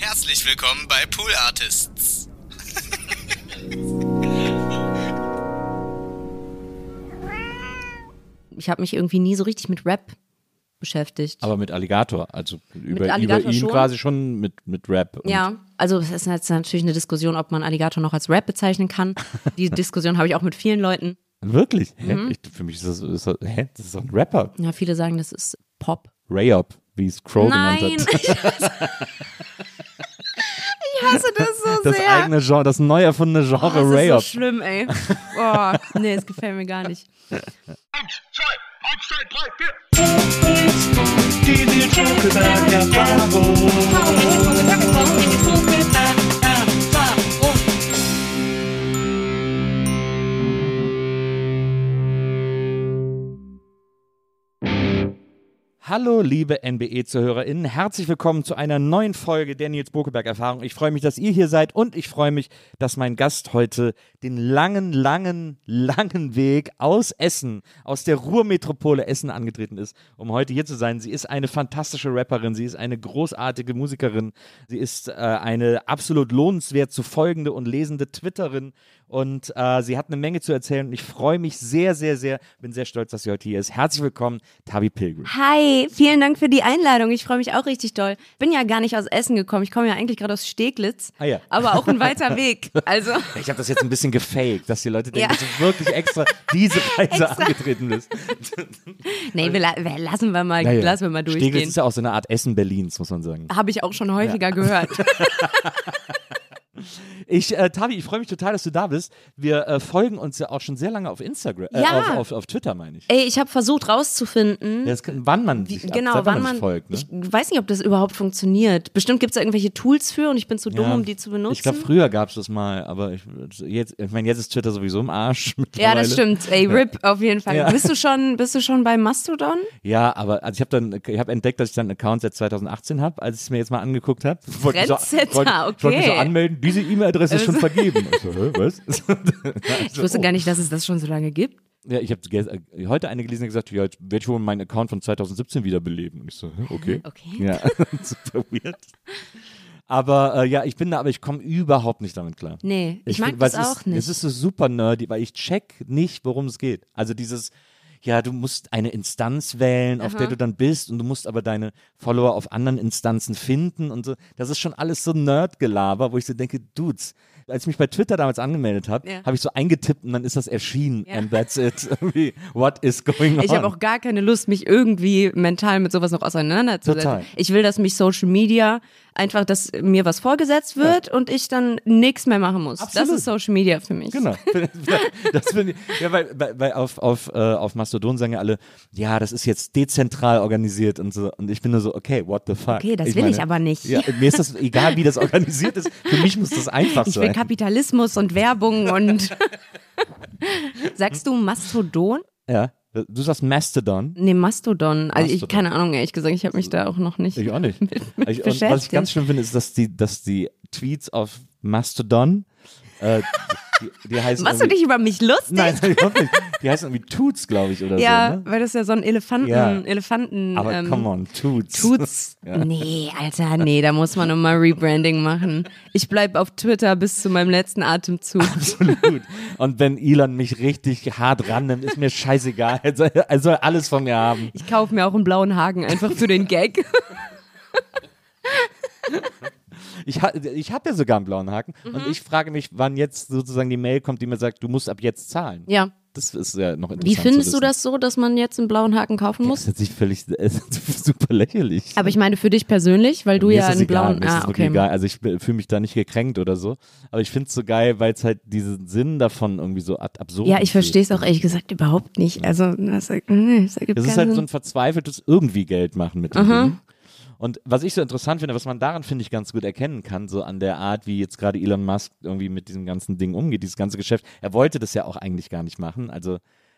Herzlich willkommen bei Pool Artists. ich habe mich irgendwie nie so richtig mit Rap beschäftigt. Aber mit Alligator, also über, Alligator über ihn schon? quasi schon mit, mit Rap. Und ja, also es ist jetzt natürlich eine Diskussion, ob man Alligator noch als Rap bezeichnen kann. Die Diskussion habe ich auch mit vielen Leuten. Wirklich? Mhm. Ich, für mich ist das, ist das, hä? das ist doch ein Rapper. Ja, viele sagen, das ist Pop. Ray-Up, wie es Crow Nein, genannt ich hat. hasse, ich hasse das so Das sehr. eigene Genre, das neu erfundene oh, Genre das ist so schlimm, ey. Oh, nee, es gefällt mir gar nicht. Hallo, liebe NBE-ZuhörerInnen. Herzlich willkommen zu einer neuen Folge der Nils Bokeberg-Erfahrung. Ich freue mich, dass ihr hier seid und ich freue mich, dass mein Gast heute den langen, langen, langen Weg aus Essen, aus der Ruhrmetropole Essen angetreten ist, um heute hier zu sein. Sie ist eine fantastische Rapperin, sie ist eine großartige Musikerin, sie ist äh, eine absolut lohnenswert zu folgende und lesende Twitterin und äh, sie hat eine Menge zu erzählen und ich freue mich sehr, sehr, sehr, bin sehr stolz, dass sie heute hier ist. Herzlich willkommen, Tabi Pilgrim. Hi, vielen Dank für die Einladung. Ich freue mich auch richtig doll. Bin ja gar nicht aus Essen gekommen. Ich komme ja eigentlich gerade aus Steglitz. Ah ja. Aber auch ein weiter Weg. Also. Ich habe das jetzt ein bisschen gefaked, dass die Leute denken, Ja. dass du wirklich extra diese Reise Extra. angetreten bist. Nee, wir, wir lassen wir mal, Ja, ja. lassen wir mal Steglitz durchgehen. ist ja auch so eine Art Essen Berlins, muss man sagen. Habe ich auch schon häufiger gehört. Ich, äh, Tabi, ich freue mich total, dass du da bist. Wir äh, folgen uns ja auch schon sehr lange auf Instagram, äh, Ja. auf, auf, auf Twitter, meine ich. Ey, ich habe versucht rauszufinden, kann, wann man sich, ab- genau, wann man folgt. Ne? Ich weiß nicht, ob das überhaupt funktioniert. Bestimmt gibt es da irgendwelche Tools für und ich bin zu dumm, Ja. um die zu benutzen. Ich glaube, früher gab es das mal, aber ich, jetzt, ich meine, jetzt ist Twitter sowieso im Arsch. ja, das stimmt. Ey, RIP auf jeden Fall. Ja. Bist du schon, bist du schon bei Mastodon? Ja, aber also ich habe dann, ich habe entdeckt, dass ich dann einen Account seit 2018 habe, als ich es mir jetzt mal angeguckt habe. Ich wollte mich so okay. anmelden. Diese E-Mail-Adresse ist schon vergeben. Ich so, hä, was? Ich wusste gar nicht, dass es das schon so lange gibt. Ja, ich habe heute eine gelesen, die gesagt, ja, ich werde schon meinen Account von 2017 wiederbeleben. Und ich so, okay. Okay. Ja, super weird. Aber äh, ja, ich bin da, aber ich komme überhaupt nicht damit klar. Nee, ich, mag find- weil das es auch ist, nicht. Es ist so super nerdy, weil ich check nicht, worum es geht. Also dieses, ja, du musst eine Instanz wählen, auf der du dann bist und du musst aber deine Follower auf anderen Instanzen finden und so. Das ist schon alles so Nerdgelaber, wo ich so denke, Dudes, als ich mich bei Twitter damals angemeldet habe, Ja. habe ich so eingetippt und dann ist das erschienen Ja. and that's it. What is going on? Ich habe auch gar keine Lust, mich irgendwie mental mit sowas noch auseinanderzusetzen. Total. Ich will, dass mich Social Media einfach, dass mir was vorgesetzt wird und ich dann nichts mehr machen muss. Absolut. Das ist Social Media für mich. Genau. Das finde ich, ja, weil, weil, auf, auf, äh, auf Mastodon sagen ja alle, ja, das ist jetzt dezentral organisiert und so. Und ich bin nur so, okay, what the fuck? Okay, das will ich aber nicht. Ja, mir ist das egal, wie das organisiert ist. Für mich muss das einfach Ich will sein. Kapitalismus und Werbung und. Sagst du Mastodon? Ja. Du sagst Mastodon. Nee, Mastodon. Also ich, Mastodon. keine Ahnung, ehrlich gesagt, ich habe mich da auch noch nicht. Ich auch nicht. mit ich, und was ich ganz schlimm finde, ist, dass die, dass die Tweets auf Mastodon, äh, die, die heißen Machst du dich über mich lustig? Nein, überhaupt nicht. Die heißen irgendwie Toots, glaube ich, oder ja, so. Ne? weil das ja so ein Elefanten, Ja. Elefanten. Aber ähm, come on, Toots. Tut's? Nee, Alter, nee, da muss man nochmal Rebranding machen. Ich bleib auf Twitter bis zu meinem letzten Atemzug. Absolut. Und wenn Elon mich richtig hart rannimmt, ist mir scheißegal. Er soll, er soll alles von mir haben. Ich kaufe mir auch einen blauen Haken einfach für den Gag. Ich, ha- ich habe ja sogar einen blauen Haken Mhm. und ich frage mich, wann jetzt sozusagen die Mail kommt, die mir sagt, du musst ab jetzt zahlen. Ja, Das ist ja noch interessant. Wie findest du das so, dass man jetzt einen blauen Haken kaufen Das muss? ist jetzt völlig ist super lächerlich. Aber ich meine für dich persönlich, weil du Mir ja das einen egal, blauen. mir das ah, okay. egal. Also ich fühle mich da nicht gekränkt oder so. Aber ich finde es so geil, weil es halt diesen Sinn davon irgendwie so ad absurd Ja, ich verstehe es auch ehrlich gesagt überhaupt nicht. Also das, das ergibt Es ist halt so Sinn. ein verzweifeltes irgendwie Geld machen mit dem Aha. Ding. Und was ich so interessant finde, was man daran, finde ich, ganz gut erkennen kann, so an der Art, wie jetzt gerade Elon Musk irgendwie mit diesem ganzen Ding umgeht, dieses ganze Geschäft. Er wollte das ja auch eigentlich gar nicht machen. Also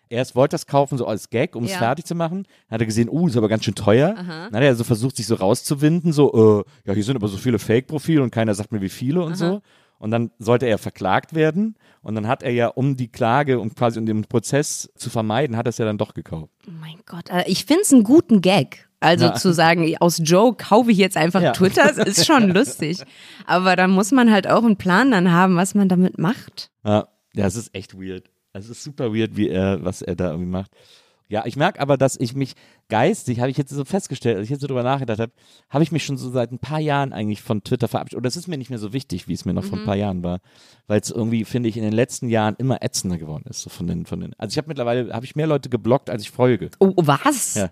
erst wollte es kaufen, so als Gag, um es Ja. fertig zu machen. Dann hat er gesehen, uh, ist aber ganz schön teuer. Dann hat er so versucht, sich so rauszuwinden, so, äh, ja, hier sind aber so viele Fake-Profile und keiner sagt mir, wie viele und so. Und dann sollte er verklagt werden. Und dann hat er ja, um die Klage, um quasi um den Prozess zu vermeiden, hat er es ja dann doch gekauft. Oh mein Gott, ich finde es einen guten Gag. Also Ja. zu sagen, aus Joe kaufe ich jetzt einfach Ja. Twitter, das ist schon lustig. Aber da muss man halt auch einen Plan dann haben, was man damit macht. Ja, ja, es ist echt weird. Es ist super weird, wie er, was er da irgendwie macht. Ja, ich merke aber, dass ich mich geistig, habe ich jetzt so festgestellt, als ich jetzt so drüber nachgedacht habe, habe ich mich schon so seit ein paar Jahren eigentlich von Twitter verabschiedet. Oder es ist mir nicht mehr so wichtig, wie es mir noch vor ein paar Jahren war. Weil es irgendwie, finde ich, in den letzten Jahren immer ätzender geworden ist. So von den, von den, also ich habe mittlerweile, habe ich mehr Leute geblockt, als ich folge. Oh, was? Ja.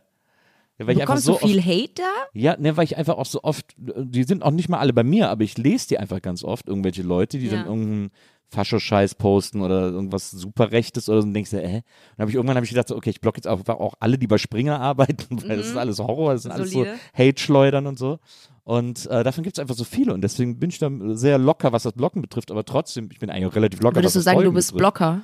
Weil einfach Bekommst so du viel oft, Hate da? ja, ne, weil ich einfach auch so oft, die sind auch nicht mal alle bei mir, aber ich lese die einfach ganz oft, irgendwelche Leute, die Ja. dann irgendeinen Fascho-Scheiß posten oder irgendwas super Rechtes oder so und denkst du, äh? Und hab ich, irgendwann habe ich gedacht, so, okay, ich blocke jetzt einfach auch alle, die bei Springer arbeiten, weil das ist alles Horror, das sind alles so Mhm. Solide. Hate-Schleudern und so. Und äh, davon gibt es einfach so viele und deswegen bin ich da sehr locker, was das Blocken betrifft, aber trotzdem, ich bin eigentlich relativ locker. Würdest du sagen, du bist betrifft. Blocker?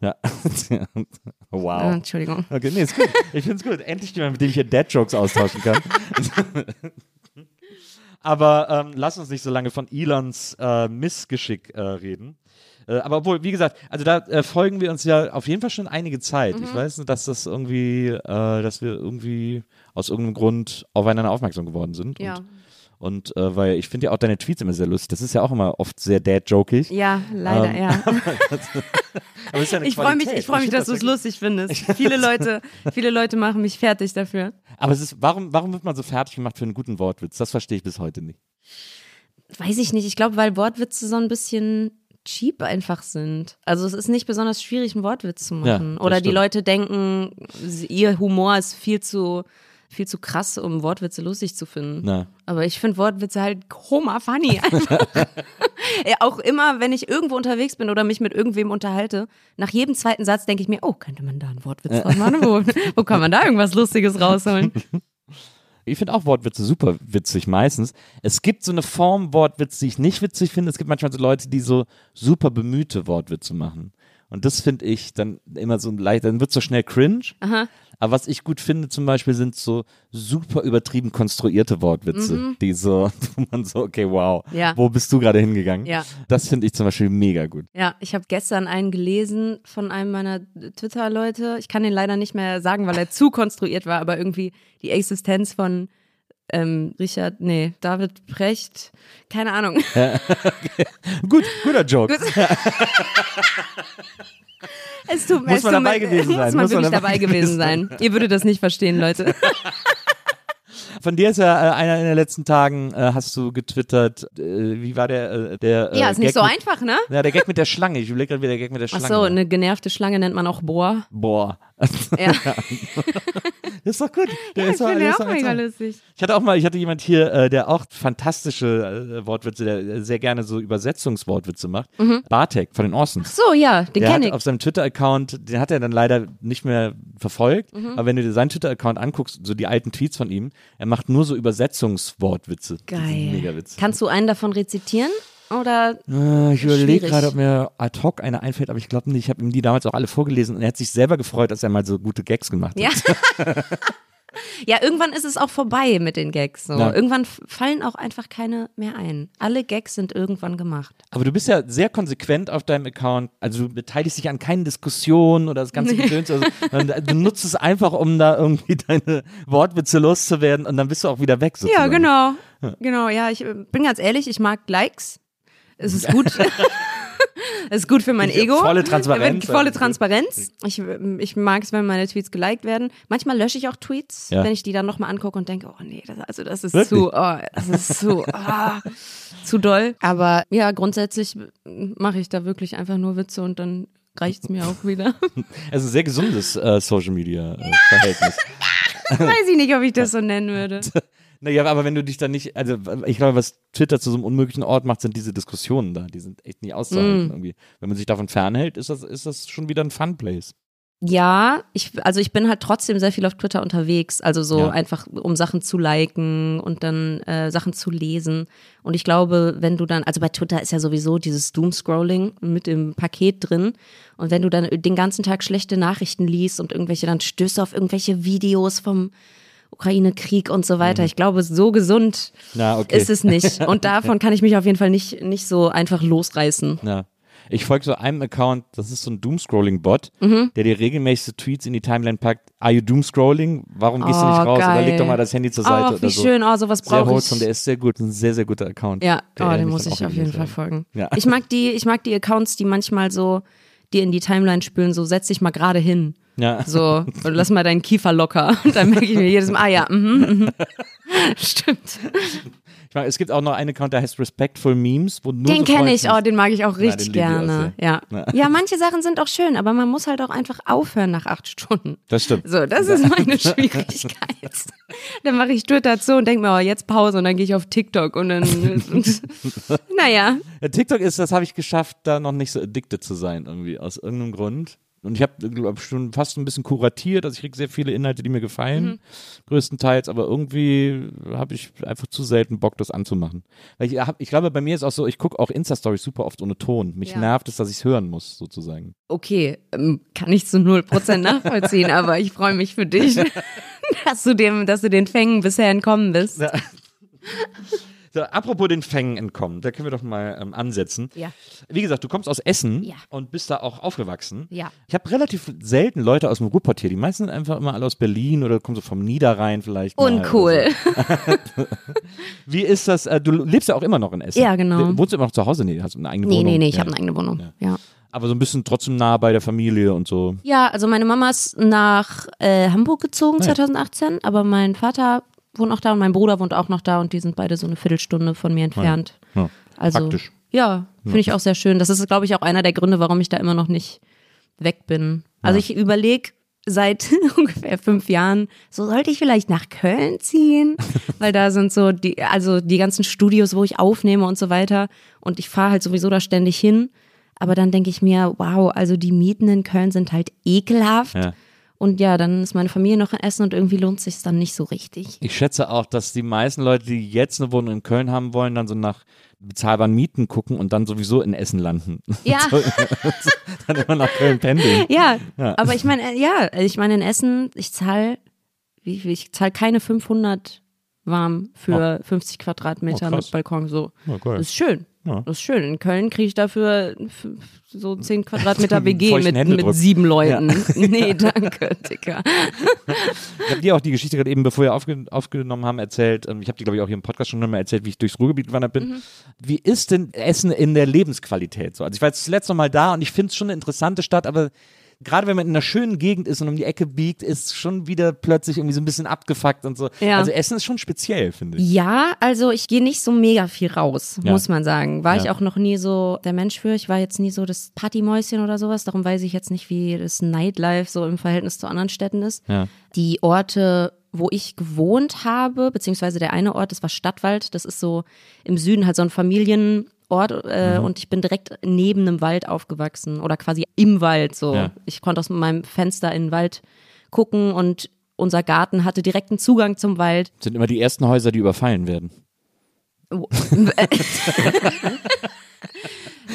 Ja. wow. Ah, Entschuldigung. Okay, nee, ist gut. Ich finde es gut. Endlich jemand, mit dem ich hier Dad-Jokes austauschen kann. Aber ähm, lass uns nicht so lange von Elons äh, Missgeschick äh, reden. Äh, aber obwohl, wie gesagt, also da äh, folgen wir uns ja auf jeden Fall schon einige Zeit. Mhm. Ich weiß nicht, dass das irgendwie, äh, dass wir irgendwie aus irgendeinem Grund aufeinander aufmerksam geworden sind. Ja. Und, und äh, weil ich finde ja auch deine Tweets immer sehr lustig. Das ist ja auch immer oft sehr dad-jokig. Ja, leider, Ähm, ja. Aber ist ja eine Ich freue mich, ich freue mich, dass du es lustig findest. Viele Leute, viele Leute machen mich fertig dafür. Aber es ist, warum, warum wird man so fertig gemacht für einen guten Wortwitz? Das verstehe ich bis heute nicht. Weiß ich nicht. Ich glaube, weil Wortwitze so ein bisschen cheap einfach sind. Also es ist nicht besonders schwierig, einen Wortwitz zu Ja, machen. das Oder die stimmt. Leute denken, ihr Humor ist viel zu, viel zu krass, um Wortwitze lustig zu finden. Na. Aber ich finde Wortwitze halt Homer funny einfach. ja, auch immer, wenn ich irgendwo unterwegs bin oder mich mit irgendwem unterhalte, nach jedem zweiten Satz denke ich mir, oh, könnte man da einen Wortwitz draus machen? Wo, wo kann man da irgendwas Lustiges rausholen? Ich finde auch Wortwitze super witzig meistens. Es gibt so eine Form Wortwitz, die ich nicht witzig finde. Es gibt manchmal so Leute, die so super bemühte Wortwitze machen. Und das finde ich dann immer so leicht, dann wird so schnell cringe. Aber was ich gut finde zum Beispiel sind so super übertrieben konstruierte Wortwitze, die so, wo man so, okay, wow, Mhm. Ja. wo bist du gerade hingegangen? Ja. Das finde ich zum Beispiel mega gut. Ja, ich habe gestern einen gelesen von einem meiner Twitter-Leute. Ich kann den leider nicht mehr sagen, weil er zu konstruiert war, aber irgendwie die Existenz von ähm, Richard, nee, David Precht, keine Ahnung. Gut, guter Joke. Es tut, Muss es man tut dabei mir- gewesen sein. Muss man Muss man wirklich dabei dabei gewesen sein. Ihr würdet das nicht verstehen, Leute. Von dir ist ja äh, einer in den letzten Tagen, äh, hast du getwittert, äh, wie war der, äh, der äh, Ja, ist nicht Gag so mit, einfach, ne? Ja, der Gag mit der Schlange. Ich überlege gerade, wie der Gag mit der Ach Schlange so, war. eine genervte Schlange nennt man auch Bohr. Boah. Ja, Das ist doch gut. Der ja ich ist doch- finde auch mega lustig. Ich hatte auch mal, ich hatte jemand hier, äh, der auch fantastische äh, Wortwitze, der äh, sehr gerne so Übersetzungswortwitze macht. Bartek von den Orsons. So, ja, den kenne ich. auf seinem Twitter-Account, den hat er dann leider nicht mehr verfolgt, Mhm. aber wenn du dir seinen Twitter-Account anguckst, so die alten Tweets von ihm, er macht nur so Übersetzungswortwitze. Geil. Mega witzig. Kannst du einen davon rezitieren? Oder Äh, ich überlege gerade, ob mir ad hoc eine einfällt, aber ich glaube nicht. Ich habe ihm die damals auch alle vorgelesen und er hat sich selber gefreut, dass er mal so gute Gags gemacht hat. Ja. ja, irgendwann ist es auch vorbei mit den Gags. So. Ja. Irgendwann fallen auch einfach keine mehr ein. Alle Gags sind irgendwann gemacht. Aber du bist ja sehr konsequent auf deinem Account. Also du beteiligst dich an keinen Diskussionen oder das ganze Gedöns. Also, du nutzt es einfach, um da irgendwie deine Wortwitze loszuwerden und dann bist du auch wieder weg. Sozusagen. Ja, genau. Genau, ja, ich äh, bin ganz ehrlich, ich mag Likes. Es ist gut. Es ist gut für mein Ego. volle Transparenz. Volle Transparenz. Ich, ich mag es, wenn meine Tweets geliked werden. Manchmal lösche ich auch Tweets, Ja. wenn ich die dann nochmal angucke und denke, oh nee, das, also das ist Wirklich? zu, oh, das ist zu, ah, zu doll. Aber ja, grundsätzlich mache ich da wirklich einfach nur Witze und dann reicht's mir auch wieder. Also ein sehr gesundes äh, Social Media äh, Verhältnis. Weiß ich nicht, ob ich das so nennen würde. Naja, aber wenn du dich dann nicht, also ich glaube, was Twitter zu so einem unmöglichen Ort macht, sind diese Diskussionen da. Die sind echt nicht auszuhalten Mm. irgendwie. Wenn man sich davon fernhält, ist das, ist das schon wieder ein Fun-Place. Ja, ich, also ich bin halt trotzdem sehr viel auf Twitter unterwegs, also so Ja. einfach, um Sachen zu liken und dann äh, Sachen zu lesen. Und ich glaube, wenn du dann, also bei Twitter ist ja sowieso dieses Doomscrolling mit dem Paket drin. Und wenn du dann den ganzen Tag schlechte Nachrichten liest und irgendwelche, dann stößt du auf irgendwelche Videos vom Ukraine-Krieg und so weiter. Ich glaube, so gesund Na, okay. ist es nicht. Und davon kann ich mich auf jeden Fall nicht, nicht so einfach losreißen. Ja. Ich folge so einem Account, das ist so ein Doomscrolling-Bot, Mhm. der dir regelmäßig so Tweets in die Timeline packt. Are you Doomscrolling? Warum gehst du Oh, nicht raus? Oder geil. leg doch mal das Handy zur Seite oder wie so. schön, oh, sowas brauche ich. wholesome, der ist sehr gut, ein sehr, sehr guter Account. Ja, oh, den muss ich auf jeden Fall folgen. Ja. Ich mag die, ich mag die Accounts, die manchmal so dir in die Timeline spülen, so setz dich mal gerade hin. Ja. So, und lass mal deinen Kiefer locker. Und dann merke ich mir jedes Mal, ah ja, mhm, mhm. Stimmt. Ich mag, es gibt auch noch einen Account, der heißt Respectful Memes, wo nur Den so kenne ich, oh, den mag ich auch richtig auch gerne. sehr. Ja. Ja. ja, manche Sachen sind auch schön, aber man muss halt auch einfach aufhören nach acht Stunden. Das stimmt. So, das ist meine Schwierigkeit. dann mache ich Twitter zu und denke mir, oh, jetzt Pause und dann gehe ich auf TikTok und dann, naja. Ja, TikTok ist, das habe ich geschafft, da noch nicht so addicted zu sein, irgendwie, aus irgendeinem Grund. Und ich habe, schon fast ein bisschen kuratiert, also ich kriege sehr viele Inhalte, die mir gefallen, Mhm. größtenteils, aber irgendwie habe ich einfach zu selten Bock, das anzumachen. Weil ich, hab, ich glaube, bei mir ist auch so, ich gucke auch Insta-Stories super oft ohne Ton. Mich Ja. nervt es, dass ich es hören muss, sozusagen. Okay, ähm, kann ich zu 0% nachvollziehen, aber ich freue mich für dich, dass du, dem, dass du den Fängen bisher entkommen bist. So, apropos den Fängen entkommen, da können wir doch mal ähm, ansetzen. Ja. Wie gesagt, du kommst aus Essen Ja. und bist da auch aufgewachsen. Ja. Ich habe relativ selten Leute aus dem Ruhrpott hier. Die meisten sind einfach immer alle aus Berlin oder kommen so vom Niederrhein vielleicht. Uncool. So. Wie ist das? Äh, du lebst ja auch immer noch in Essen. Ja, genau. Wohnst du immer noch zu Hause? Nee, hast du eine eigene Nee, Wohnung? nee, nee, ich ja. habe eine eigene Wohnung. Ja. Aber so ein bisschen trotzdem nah bei der Familie und so. ja, also meine Mama ist nach äh, Hamburg gezogen Ah, ja. 2018, aber mein Vater wohnt auch da und mein Bruder wohnt auch noch da und die sind beide so eine Viertelstunde von mir entfernt. Ja. Also, Praktisch. Ja, finde ich auch sehr schön. Das ist, glaube ich, auch einer der Gründe, warum ich da immer noch nicht weg bin. Also ich überlege seit ungefähr fünf Jahren, so sollte ich vielleicht nach Köln ziehen, weil da sind so die, also die ganzen Studios, wo ich aufnehme und so weiter. Und ich fahre halt sowieso da ständig hin. Aber dann denke ich mir, wow, also die Mieten in Köln sind halt ekelhaft. Ja. Und ja, dann ist meine Familie noch in Essen und irgendwie lohnt sich dann nicht so richtig. Ich schätze auch, dass die meisten Leute, die jetzt eine Wohnung in Köln haben wollen, dann so nach bezahlbaren Mieten gucken und dann sowieso in Essen landen. Ja. dann immer nach Köln pendeln. Ja, Ja. aber ich meine, äh, ja, ich meine in Essen, ich zahle, ich zahle keine 500 warm für 50 Quadratmeter Oh, mit Balkon so. Geil. Das ist schön. Ja. Das ist schön. In Köln kriege ich dafür so 10 Quadratmeter WG mit, Händedruck. mit sieben Leuten. Nee, danke, Dicker. Ich habe dir auch die Geschichte gerade eben, bevor wir aufge aufgenommen haben, erzählt. Ähm, ich habe dir, glaube ich, auch hier im Podcast schon mal erzählt, wie ich durchs Ruhrgebiet gewandert bin. Mhm. Wie ist denn Essen in der Lebensqualität so? Also ich war jetzt zuletzt noch mal da und ich finde es schon eine interessante Stadt, aber gerade wenn man in einer schönen Gegend ist und um die Ecke biegt, ist schon wieder plötzlich irgendwie so ein bisschen abgefuckt und so. Ja. Also Essen ist schon speziell, finde ich. Ja, also ich gehe nicht so mega viel raus, Ja. muss man sagen. War ich Ja. auch noch nie so der Mensch für. Ich war jetzt nie so das Partymäuschen oder sowas. Darum weiß ich jetzt nicht, wie das Nightlife so im Verhältnis zu anderen Städten ist. Die Orte, wo ich gewohnt habe, beziehungsweise der eine Ort, das war Stadtwald. Das ist so im Süden halt so ein Familienort äh, Mhm. und ich bin direkt neben einem Wald aufgewachsen oder quasi im Wald. So, Ja. ich konnte aus meinem Fenster in den Wald gucken und unser Garten hatte direkten Zugang zum Wald. Sind immer die ersten Häuser, die überfallen werden.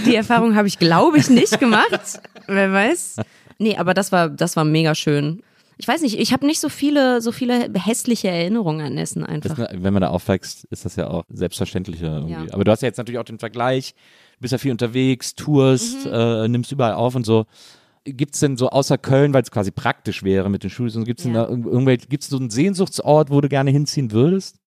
Die Erfahrung habe ich, glaube ich, nicht gemacht. Wer weiß. Nee, aber das war, das war mega schön. Ich weiß nicht, ich habe nicht so viele, so viele hässliche Erinnerungen an Essen einfach. Das, wenn man da aufwächst, ist das ja auch selbstverständlicher irgendwie. Ja. Aber du hast ja jetzt natürlich auch den Vergleich, du bist ja viel unterwegs, tourst, Mhm. äh, nimmst überall auf und so. Gibt es denn so außer Köln, weil es quasi praktisch wäre mit den Schulen, gibt es Ja. irgendwelche, gibt es so einen Sehnsuchtsort, wo du gerne hinziehen würdest?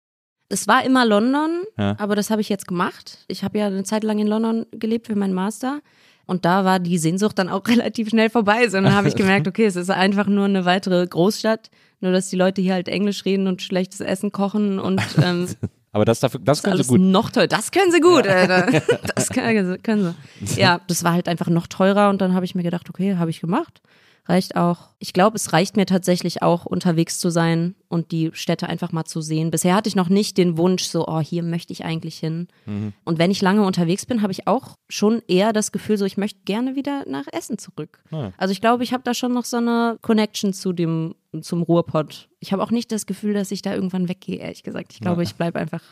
Es war immer London, Ja. aber das habe ich jetzt gemacht. Ich habe ja eine Zeit lang in London gelebt für meinen Master. Und da war die Sehnsucht dann auch relativ schnell vorbei. So, dann habe ich gemerkt, okay, es ist einfach nur eine weitere Großstadt. Nur, dass die Leute hier halt Englisch reden und schlechtes Essen kochen und ähm, Aber das, dafür, das ist können sie gut. noch teurer. Das können sie gut, Alter. Das können können sie. Ja, das war halt einfach noch teurer und dann habe ich mir gedacht, okay, habe ich gemacht. Reicht auch. Ich glaube, es reicht mir tatsächlich auch, unterwegs zu sein und die Städte einfach mal zu sehen. Bisher hatte ich noch nicht den Wunsch, so, oh, hier möchte ich eigentlich hin. Mhm. Und wenn ich lange unterwegs bin, habe ich auch schon eher das Gefühl, so, ich möchte gerne wieder nach Essen zurück. Ja. Also ich glaube, ich habe da schon noch so eine Connection zu dem, zum Ruhrpott. Ich habe auch nicht das Gefühl, dass ich da irgendwann weggehe, ehrlich gesagt. Ich glaube, ich bleibe einfach,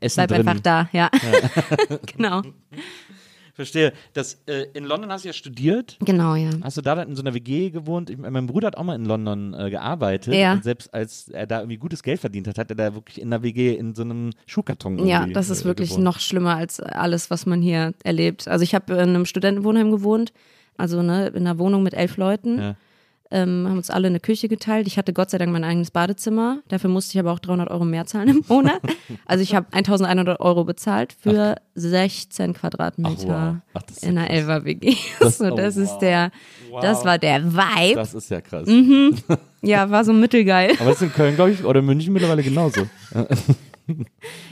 Essen bleib drin. einfach da, ja. genau. Verstehe. Das, äh, in London hast du ja studiert. Genau, ja. Hast du da dann in so einer WG gewohnt? Ich, mein Bruder hat auch mal in London äh, gearbeitet. Ja. Und selbst als er da irgendwie gutes Geld verdient hat, hat er da wirklich in einer WG in so einem Schuhkarton Ja, irgendwie, das ist äh, wirklich gewohnt. noch schlimmer als alles, was man hier erlebt. Also ich habe in einem Studentenwohnheim gewohnt, also ne, in einer Wohnung mit elf Leuten. Ja. Ähm, haben uns alle eine Küche geteilt. Ich hatte Gott sei Dank mein eigenes Badezimmer. Dafür musste ich aber auch 300 Euro mehr zahlen im Monat. Also ich habe 1100 Euro bezahlt für 16 Quadratmeter Ach, wow. Ach, in einer. Elfer WG. Das- so, oh, das wow. ist der, das Wow. war der Vibe. Das ist ja krass. Mhm. Ja, war so mittelgeil. Aber das ist in Köln, glaube ich, oder München mittlerweile genauso.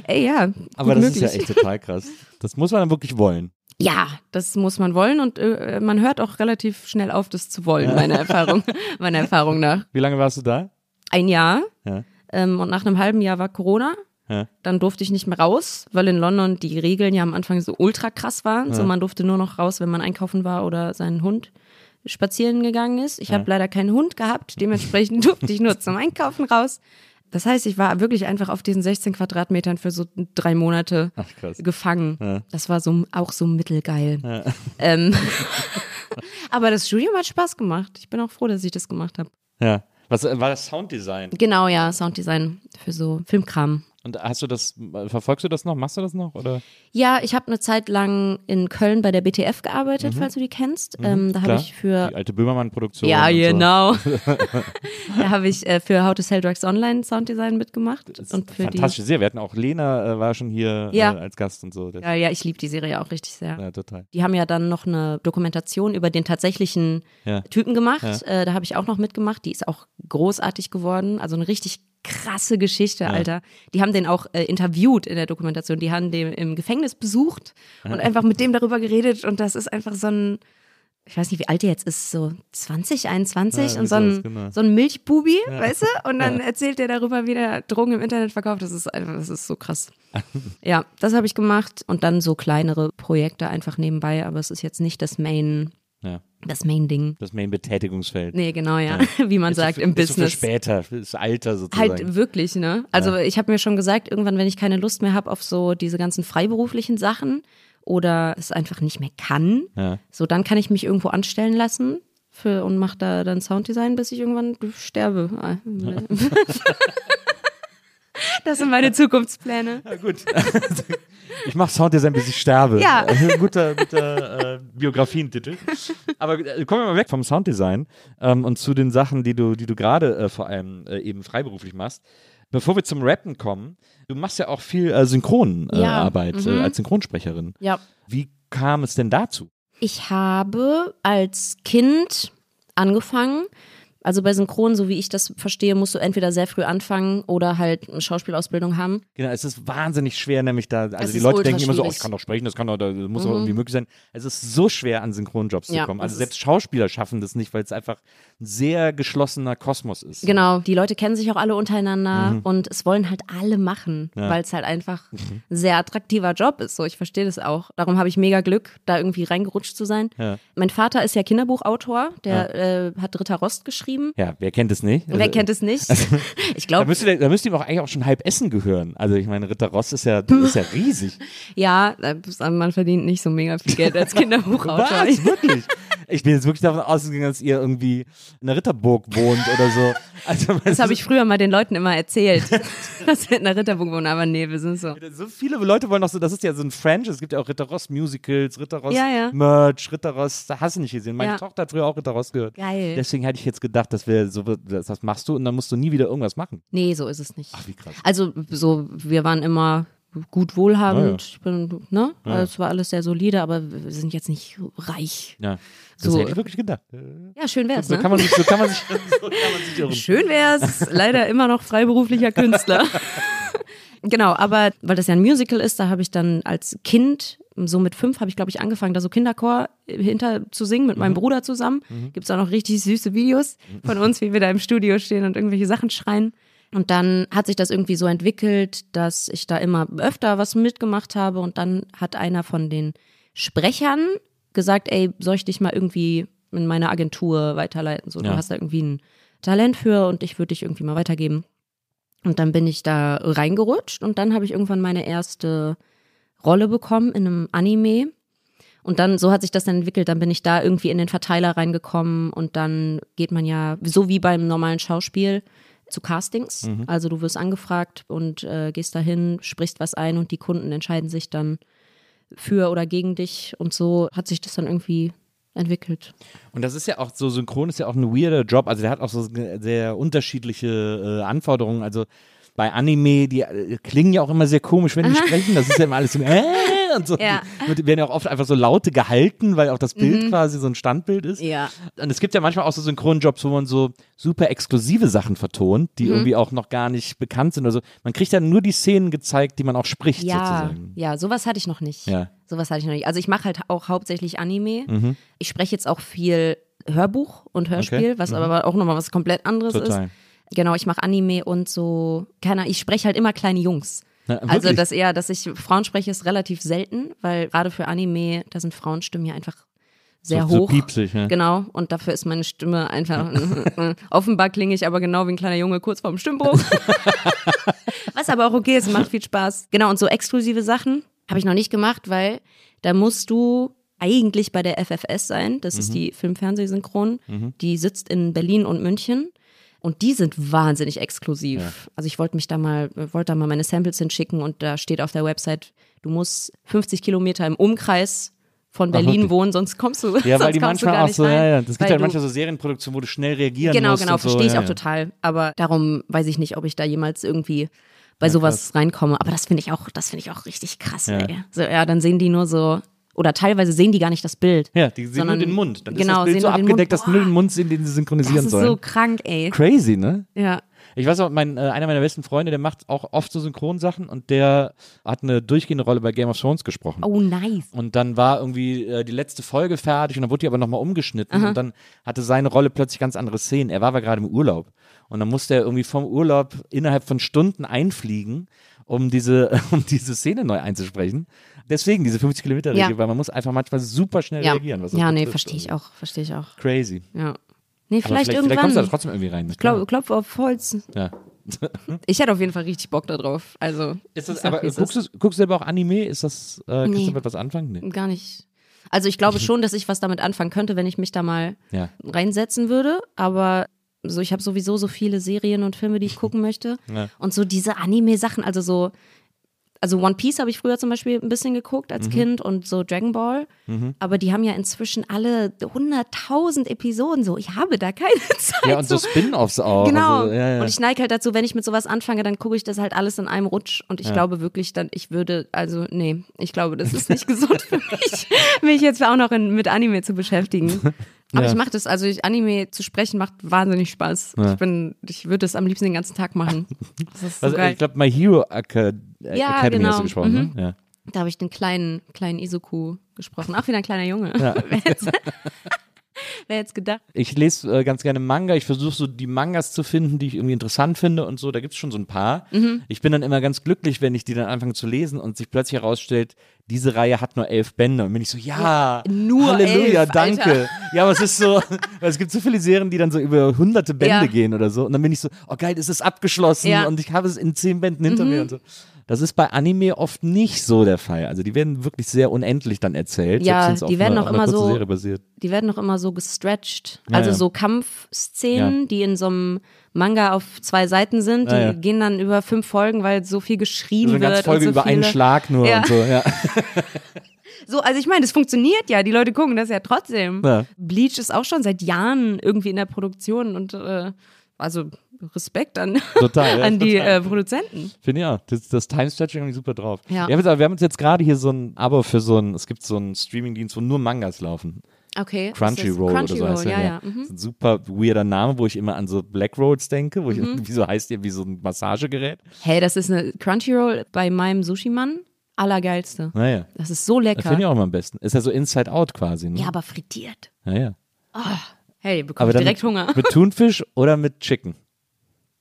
Ey, ja, Aber das möglich. ist ja echt total krass. Das muss man dann wirklich wollen. Ja, das muss man wollen und äh, man hört auch relativ schnell auf, das zu wollen, meiner Erfahrung, meiner Erfahrung nach. Wie lange warst du da? Ein Jahr Ja. ähm, und nach einem halben Jahr war Corona. Ja. Dann durfte ich nicht mehr raus, weil in London die Regeln ja am Anfang so ultra krass waren. So man durfte nur noch raus, wenn man einkaufen war oder seinen Hund spazieren gegangen ist. Ich habe leider keinen Hund gehabt, dementsprechend durfte ich nur zum Einkaufen raus. Das heißt, ich war wirklich einfach auf diesen 16 Quadratmetern für so drei Monate Ach, gefangen. Ja. Das war so auch so mittelgeil. Ähm, aber das Studium hat Spaß gemacht. Ich bin auch froh, dass ich das gemacht habe. Ja. Was äh, war das Sounddesign? Genau, ja, Sounddesign für so Filmkram. Und hast du das, äh, verfolgst du das noch? Machst du das noch? Oder? Ja, ich habe eine Zeit lang in Köln bei der BTF gearbeitet, falls du die kennst. ähm, da habe ich für Die alte Böhmermann-Produktion. ja, und so. genau. da habe ich äh, für How to Sell Drugs Online Sounddesign mitgemacht Das und für fantastische Serie. Wir hatten auch Lena, äh, war schon hier Ja. äh, als Gast und so. Das, die. Ja, ja, ich liebe die Serie auch richtig sehr. ja, total. Die haben ja dann noch eine Dokumentation über den tatsächlichen Ja. Typen gemacht. Äh, da habe ich auch noch mitgemacht. Die ist auch großartig geworden. Also eine richtig krasse Geschichte, Alter. Die haben den auch äh, interviewt in der Dokumentation. Die haben den im Gefängnis besucht und einfach mit dem darüber geredet. Und das ist einfach so ein, ich weiß nicht, wie alt der jetzt ist, so 20, 21 Ja, und so ein, genau. so ein Milchbubi, weißt du? Und dann erzählt der darüber, wie der Drogen im Internet verkauft. Das ist einfach, das ist so krass. ja, das habe ich gemacht und dann so kleinere Projekte einfach nebenbei, aber es ist jetzt nicht das Main, Ja. das Main-Ding. Das Main-Betätigungsfeld. Nee, genau, ja. Wie man Ist sagt für- im ist Business. Für später, fürs Alter sozusagen. Halt wirklich, ne? Also ich habe mir schon gesagt, irgendwann, wenn ich keine Lust mehr habe auf so diese ganzen freiberuflichen Sachen oder es einfach nicht mehr kann, Ja. so dann kann ich mich irgendwo anstellen lassen für, und mache da dann Sounddesign, bis ich irgendwann sterbe. Das sind meine Zukunftspläne. Ja, gut. ich mache Sounddesign, bis ich sterbe. Ja. Guter guter äh, Biografientitel. Aber äh, kommen wir mal weg vom Sounddesign ähm, und zu den Sachen, die du, die du gerade äh, vor allem äh, eben freiberuflich machst. Bevor wir zum Rappen kommen, du machst ja auch viel äh, Synchronarbeit Ja, mhm. äh, als Synchronsprecherin. Ja. Wie kam es denn dazu? Ich habe als Kind angefangen. Also bei Synchron, so wie ich das verstehe, musst du entweder sehr früh anfangen oder halt eine Schauspielausbildung haben. Genau, es ist wahnsinnig schwer, nämlich da, also Es die Leute denken immer so, oh, ich kann doch sprechen, das kann doch, das muss doch irgendwie möglich sein. Es ist so schwer, an Synchronjobs Ja, zu kommen. Also selbst Schauspieler schaffen das nicht, weil es einfach ein sehr geschlossener Kosmos ist. Genau, die Leute kennen sich auch alle untereinander und es wollen halt alle machen, weil es halt einfach ein sehr attraktiver Job ist. So, ich verstehe das auch. Darum habe ich mega Glück, da irgendwie reingerutscht zu sein. Ja. Mein Vater ist ja Kinderbuchautor, der äh, hat Ritter Rost geschrieben. Ja, wer kennt es nicht? Wer kennt es nicht? Ich Da glaube, müsste, da müsste ihm auch eigentlich auch schon halb Essen gehören. Also ich meine, Ritter Ross ist ja, ist ja riesig. ja, man verdient nicht so mega viel Geld als Kinderbuchautor. Was? Wirklich? Ich bin jetzt wirklich davon ausgegangen, dass ihr irgendwie in der Ritterburg wohnt oder so. Also, Das habe ich früher mal den Leuten immer erzählt, dass wir in der Ritterburg wohnen, aber nee, wir sind so. So viele Leute wollen auch so, das ist ja so ein Franchise, es gibt ja auch Ritter Ross Musicals, Ritter Ross Ja, ja. Merch, Ritter Ross, da hast du nicht gesehen. Meine Ja. Tochter hat früher auch Ritter Ross gehört. Geil. Deswegen hätte ich jetzt gedacht, dass wir so, das, das machst du und dann musst du nie wieder irgendwas machen. Nee, so ist es nicht. Ach, wie krass. Also so, wir waren immer gut wohlhabend. Ja, ja. Bin, ne? Also, es war alles sehr solide, aber wir sind jetzt nicht reich. Ja. Das So. hätte ich wirklich gedacht. Ja, schön wär's, So ne? kann man sich, so kann man sich, so kann man sich. Schön wär's. Leider immer noch freiberuflicher Künstler. Genau, aber weil das ja ein Musical ist, da habe ich dann als Kind, so mit fünf, habe ich, glaube ich, angefangen, da so Kinderchor hinter zu singen mit meinem Bruder zusammen. Gibt es auch noch richtig süße Videos von uns, wie wir da im Studio stehen und irgendwelche Sachen schreien. Und dann hat sich das irgendwie so entwickelt, dass ich da immer öfter was mitgemacht habe. Und dann hat einer von den Sprechern gesagt, ey, soll ich dich mal irgendwie in meine Agentur weiterleiten? So, Ja. du hast da irgendwie ein Talent für und ich würde dich irgendwie mal weitergeben. Und dann bin ich da reingerutscht und dann habe ich irgendwann meine erste Rolle bekommen in einem Anime. Und dann, so hat sich das dann entwickelt, dann bin ich da irgendwie in den Verteiler reingekommen und dann geht man ja, so wie beim normalen Schauspiel, zu Castings. Also du wirst angefragt und äh, gehst dahin, sprichst was ein und die Kunden entscheiden sich dann für oder gegen dich. Und so hat sich das dann irgendwie entwickelt. Und das ist ja auch so, synchron ist ja auch ein weirder Job. Also der hat auch so sehr unterschiedliche äh, Anforderungen. Also bei Anime, die äh, klingen ja auch immer sehr komisch, wenn die sprechen. Das ist ja immer alles so, äh, und so. Ja. Die werden ja auch oft einfach so Laute gehalten, weil auch das Bild quasi so ein Standbild ist. Ja. Und es gibt ja manchmal auch so Synchronjobs, wo man so super exklusive Sachen vertont, die irgendwie auch noch gar nicht bekannt sind. Also man kriegt ja nur die Szenen gezeigt, die man auch spricht, Ja, sozusagen. ja, sowas hatte ich noch nicht. Ja. Sowas hatte ich noch nicht. Also ich mache halt auch hauptsächlich Anime. Ich spreche jetzt auch viel Hörbuch und Hörspiel, Okay. was aber auch nochmal was komplett anderes Total. ist. Genau, ich mache Anime und so, keine Ahnung, ich spreche halt immer kleine Jungs. Na, Also wirklich? das eher, dass ich Frauen spreche, ist relativ selten, weil gerade für Anime, da sind Frauenstimmen ja einfach sehr So- so hoch. piepsig, ne? Genau, und dafür ist meine Stimme einfach. offenbar klinge ich aber genau wie ein kleiner Junge kurz vorm Stimmbruch. Was aber auch okay ist, macht viel Spaß. Genau, und so exklusive Sachen habe ich noch nicht gemacht, weil da musst du eigentlich bei der FFS sein. Das ist die Film-Fernsehsynchron. Die sitzt in Berlin und München. Und die sind wahnsinnig exklusiv. Also ich wollte mich da mal, wollte da mal meine Samples hinschicken und da steht auf der Website, du musst 50 Kilometer im Umkreis von Berlin wirklich? wohnen, sonst kommst du, Ja, weil die manchmal auch nicht so, rein. ja, ja. Das gibt ja manchmal so Serienproduktionen, wo du schnell reagieren Genau, musst. genau, so, verstehe ich ja, auch ja. total. Aber darum weiß ich nicht, ob ich da jemals irgendwie bei sowas reinkomme. Aber das finde ich auch, das finde ich auch richtig krass, Ja. ey. So, ja, dann sehen die nur so, oder teilweise sehen die gar nicht das Bild. Ja, die sehen Sondern- nur den Mund. Dann genau, ist das Bild sehen so abgedeckt, dass nur den Mund sehen, den sie synchronisieren Das ist sollen. so krank, ey. Crazy, ne? Ja. Ich weiß auch, mein, äh, einer meiner besten Freunde, der macht auch oft so Synchronsachen und der hat eine durchgehende Rolle bei Game of Thrones gesprochen. Oh, nice. Und dann war irgendwie äh, die letzte Folge fertig und dann wurde die aber nochmal umgeschnitten und dann hatte seine Rolle plötzlich ganz andere Szenen. Er war aber gerade im Urlaub und dann musste er irgendwie vom Urlaub innerhalb von Stunden einfliegen, um diese, um diese Szene neu einzusprechen. Deswegen diese 50 Kilometer Regel, Ja. weil man muss einfach manchmal super schnell Ja, reagieren. Was das ja nee, verstehe ich auch, verstehe ich auch. Crazy. Ja. Nee, vielleicht, vielleicht, irgendwann. vielleicht kommst du da trotzdem irgendwie rein. ne? Klopf, klopf auf Holz. Ja. Ich hätte auf jeden Fall richtig Bock da drauf. Also, Ist das, ich aber guckst ist. du, guckst du selber auch Anime? Ist das, äh, kannst Nee. du damit was anfangen? Nee. Gar nicht. Also ich glaube schon, dass ich was damit anfangen könnte, wenn ich mich da mal Ja. reinsetzen würde. Aber so, ich habe sowieso so viele Serien und Filme, die ich gucken möchte. Ja. Und so diese Anime-Sachen, also so, also One Piece habe ich früher zum Beispiel ein bisschen geguckt Mhm. als Kind und so Dragon Ball. Aber die haben ja inzwischen alle 100.000 Episoden so. Ich habe da keine Zeit. Ja, und so so. Spin-Offs auch. Genau. Also, ja, ja. Und ich neige halt dazu, wenn ich mit sowas anfange, dann gucke ich das halt alles in einem Rutsch. Und ich glaube wirklich dann, ich würde, also nee, ich glaube, das ist nicht gesund für mich, mich jetzt auch noch in, mit Anime zu beschäftigen. Aber Ja. ich mache das, also ich, Anime zu sprechen macht wahnsinnig Spaß. Ja. Ich bin, ich würde das am liebsten den ganzen Tag machen. So also, ich glaube, My Hero Acad äh, Ja, Academy hast genau. du gesprochen, Mhm. ne? Ja. Da habe ich den kleinen, kleinen Isoku gesprochen. Auch wieder ein kleiner Junge. Jetzt, wer jetzt gedacht? Ich lese äh, ganz gerne Manga. Ich versuche so die Mangas zu finden, die ich irgendwie interessant finde und so. Da gibt es schon so ein paar. Mhm. Ich bin dann immer ganz glücklich, wenn ich die dann anfange zu lesen und sich plötzlich herausstellt, diese Reihe hat nur elf Bände. Und bin ich so, ja, nur Halleluja, elf, danke. Alter. Ja, aber es ist so, weil es gibt so viele Serien, die dann so über hunderte Bände Ja. gehen oder so. Und dann bin ich so, oh geil, es ist abgeschlossen Ja. Mhm. und ich habe es in zehn Bänden hinter mir und so. Das ist bei Anime oft nicht so der Fall. Also die werden wirklich sehr unendlich dann erzählt. Ja, die werden auch immer so- die werden noch immer so gestretched. Ja, also ja. so Kampfszenen, die in so einem Manga auf zwei Seiten sind, die Ja, ja. gehen dann über fünf Folgen, weil so viel geschrien So eine wird. ganze Folge und so über viele. einen Schlag nur Ja. und so, ja. So, also ich meine, das funktioniert ja. Die Leute gucken das ja trotzdem. Ja. Bleach ist auch schon seit Jahren irgendwie in der Produktion und äh, also Respekt an, Total, ja, an die äh, Produzenten. Finde ich ja. Das, das Time-Stretching irgendwie super drauf. Ja. Wir haben, jetzt, wir haben uns jetzt gerade hier so ein Abo für so ein, es gibt so einen Streaming-Dienst, wo nur Mangas laufen. Okay. Crunchyroll ist oder so heißt der, ja, ja. Mhm. Ein super weirder Name, wo ich immer an so Black Rolls denke, wo ich, wie so heißt der, wie so ein Massagegerät. Hey, das ist eine Crunchyroll bei meinem Sushi-Mann. Allergeilste. Naja, Das ist so das lecker. finde ich auch immer am besten. Ist ja so Inside Out quasi, ne? ja, aber frittiert. Naja. Hey, bekomme ich direkt mit, Hunger. mit Thunfisch oder mit Chicken?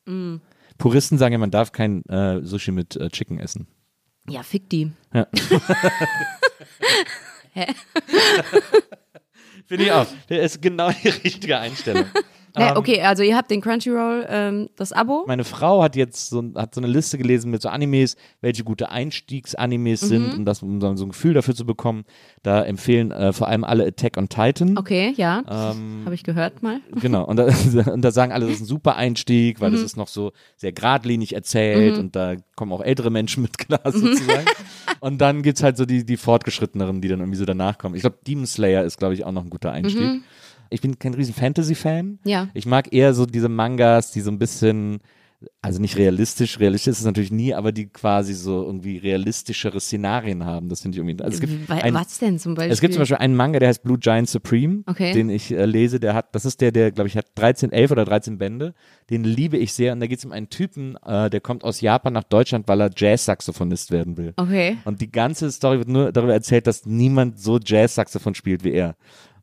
Mm. Puristen sagen ja, man darf kein äh, Sushi mit äh, Chicken essen. Ja, fick die. Finde ich auch. Das ist genau die richtige Einstellung. Nee, Ähm, okay, also ihr habt den Crunchyroll, ähm, das Abo. Meine Frau hat jetzt so, hat so eine Liste gelesen mit so Animes, welche gute Einstiegsanimes Mhm. sind, um, das, um so ein Gefühl dafür zu bekommen. Da empfehlen äh, vor allem alle Attack on Titan. Okay, ja. Ähm, Habe ich gehört mal. Genau, und da, und da sagen alle, das ist ein super Einstieg, weil das Mhm. ist noch so sehr geradlinig erzählt und da kommen auch ältere Menschen mit klar Mhm. sozusagen. und dann gibt's halt so die, die Fortgeschritteneren, die dann irgendwie so danach kommen. Ich glaube, Demon Slayer ist, glaube ich, auch noch ein guter Einstieg. Ich bin kein riesen Fantasy-Fan. Ja. Ich mag eher so diese Mangas, die so ein bisschen, also nicht realistisch, realistisch ist es natürlich nie, aber die quasi so irgendwie realistischere Szenarien haben. Das finde ich irgendwie. Also es gibt Wa- ein, Was denn zum Beispiel? es gibt zum Beispiel einen Manga, der heißt Blue Giant Supreme, Okay. den ich äh, lese. Der hat, das ist der, der, glaube ich, hat 13, 11 oder 13 Bände. Den liebe ich sehr. Und da geht es um einen Typen, äh, der kommt aus Japan nach Deutschland, weil er Jazz-Saxophonist werden will. Okay. Und die ganze Story wird nur darüber erzählt, dass niemand so Jazz-Saxophon spielt wie er.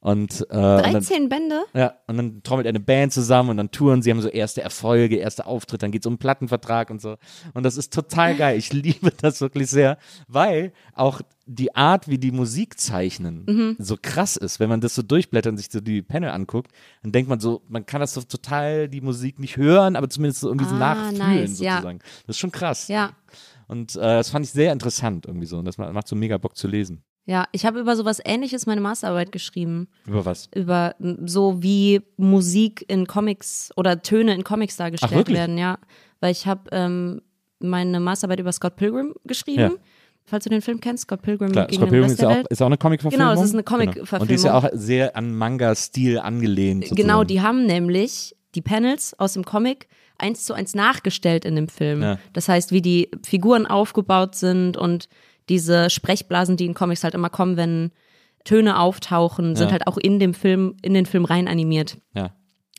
Und, äh, und dann, 13 Bände? ja, und dann trommelt eine Band zusammen und dann touren sie, haben so erste Erfolge, erste Auftritte, dann geht es um einen Plattenvertrag und so. Und das ist total geil. Ich liebe das wirklich sehr, weil auch die Art, wie die Musik zeichnen, Mhm. so krass ist. Wenn man das so durchblättert und sich so die Panel anguckt, dann denkt man so, man kann das so total die Musik nicht hören, aber zumindest so irgendwie so Ah, nachfühlen nice, ja. sozusagen. Das ist schon krass. Ja. Und äh, das fand ich sehr interessant irgendwie so. Und das macht so mega Bock zu lesen. Ja, ich habe über sowas ähnliches meine Masterarbeit geschrieben. Über was? Über so wie Musik in Comics oder Töne in Comics dargestellt wirklich? werden, ja. Weil ich habe ähm, meine Masterarbeit über Scott Pilgrim geschrieben. Ja. Falls du den Film kennst, Scott Pilgrim Klar, gegen Scott den Pilgrim Rest ist der ja auch, Welt. ist auch eine Comic-Verfilmung. Genau, das ist eine. Comic-Verfilmung. Und die ist ja auch sehr an Manga-Stil angelehnt. Sozusagen. Genau, die haben nämlich die Panels aus dem Comic eins zu eins nachgestellt in dem Film. Ja. Das heißt, wie die Figuren aufgebaut sind und diese Sprechblasen, die in Comics halt immer kommen, wenn Töne auftauchen, sind Ja. halt auch in dem Film, in den Film rein animiert. Ja.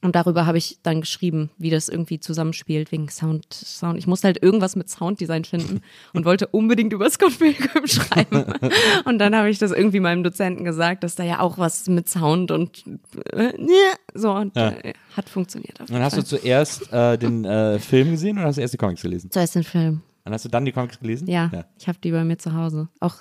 Und darüber habe ich dann geschrieben, wie das irgendwie zusammenspielt, wegen Sound, Sound. Ich musste halt irgendwas mit Sounddesign finden und wollte unbedingt über Scott Pilgrim schreiben. Und dann habe ich das irgendwie meinem Dozenten gesagt, dass da ja auch was mit Sound und äh, so und Ja. äh, hat funktioniert. Und hast du zuerst äh, den äh, Film gesehen oder hast du erst die Comics gelesen? zuerst den Film? Und hast du dann die Comics gelesen? Ja, ja. ich habe die bei mir zu Hause. Auch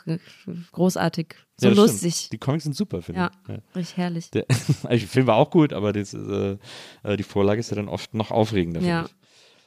großartig, so Ja, lustig. stimmt. Die Comics sind super, finde ich. Ja. richtig herrlich. Der, also Film war auch gut, aber das, äh, äh, die Vorlage ist ja dann oft noch aufregender. finde Ja. Ich.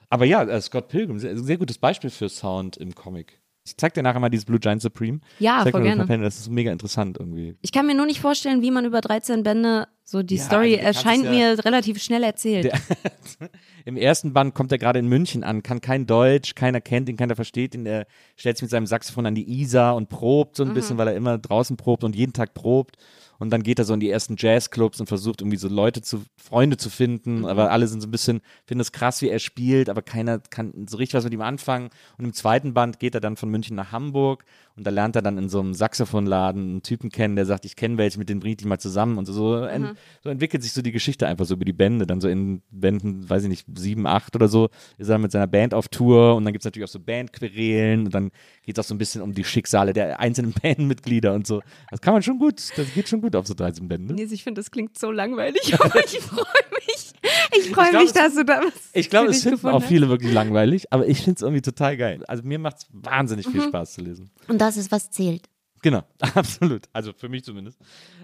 Aber ja, äh, Scott Pilgrim, sehr, sehr gutes Beispiel für Sound im Comic. Ich zeig dir nachher mal dieses Blue Giant Supreme. Ja, zeig voll mir gerne. Das ist mega interessant irgendwie. Ich kann mir nur nicht vorstellen, wie man über 13 Bände so die Ja, Story also du kannst erscheint ja- mir relativ schnell erzählt. Der- Im ersten Band kommt er gerade in München an, kann kein Deutsch, keiner kennt ihn, keiner versteht ihn. Er stellt sich mit seinem Saxophon an die Isar und probt so ein bisschen, weil er immer draußen probt und jeden Tag probt. Und dann geht er so in die ersten Jazzclubs und versucht irgendwie so Leute zu, Freunde zu finden, aber alle sind so ein bisschen, finden es krass, wie er spielt, aber keiner kann so richtig was mit ihm anfangen. Und im zweiten Band geht er dann von München nach Hamburg und da lernt er dann in so einem Saxophonladen einen Typen kennen, der sagt, ich kenne welche, mit denen bringe ich dich mal zusammen und so, so, en, so entwickelt sich so die Geschichte einfach so über die Bände. Dann so in Bänden, weiß ich nicht, sieben, acht oder so, ist er mit seiner Band auf Tour und dann gibt es natürlich auch so Bandquerelen und dann geht es auch so ein bisschen um die Schicksale der einzelnen Bandmitglieder und so. Das kann man schon gut, das geht schon gut auf so 13 Bände. Nils, ich finde, das klingt so langweilig, aber ich freue mich. Ich freue mich, es- dass du da was Ich glaube, es finden auch viele wirklich langweilig, aber ich finde es irgendwie total geil. Also mir macht es wahnsinnig Mhm. viel Spaß zu lesen. Und das ist, was zählt. Genau, absolut. Also für mich zumindest.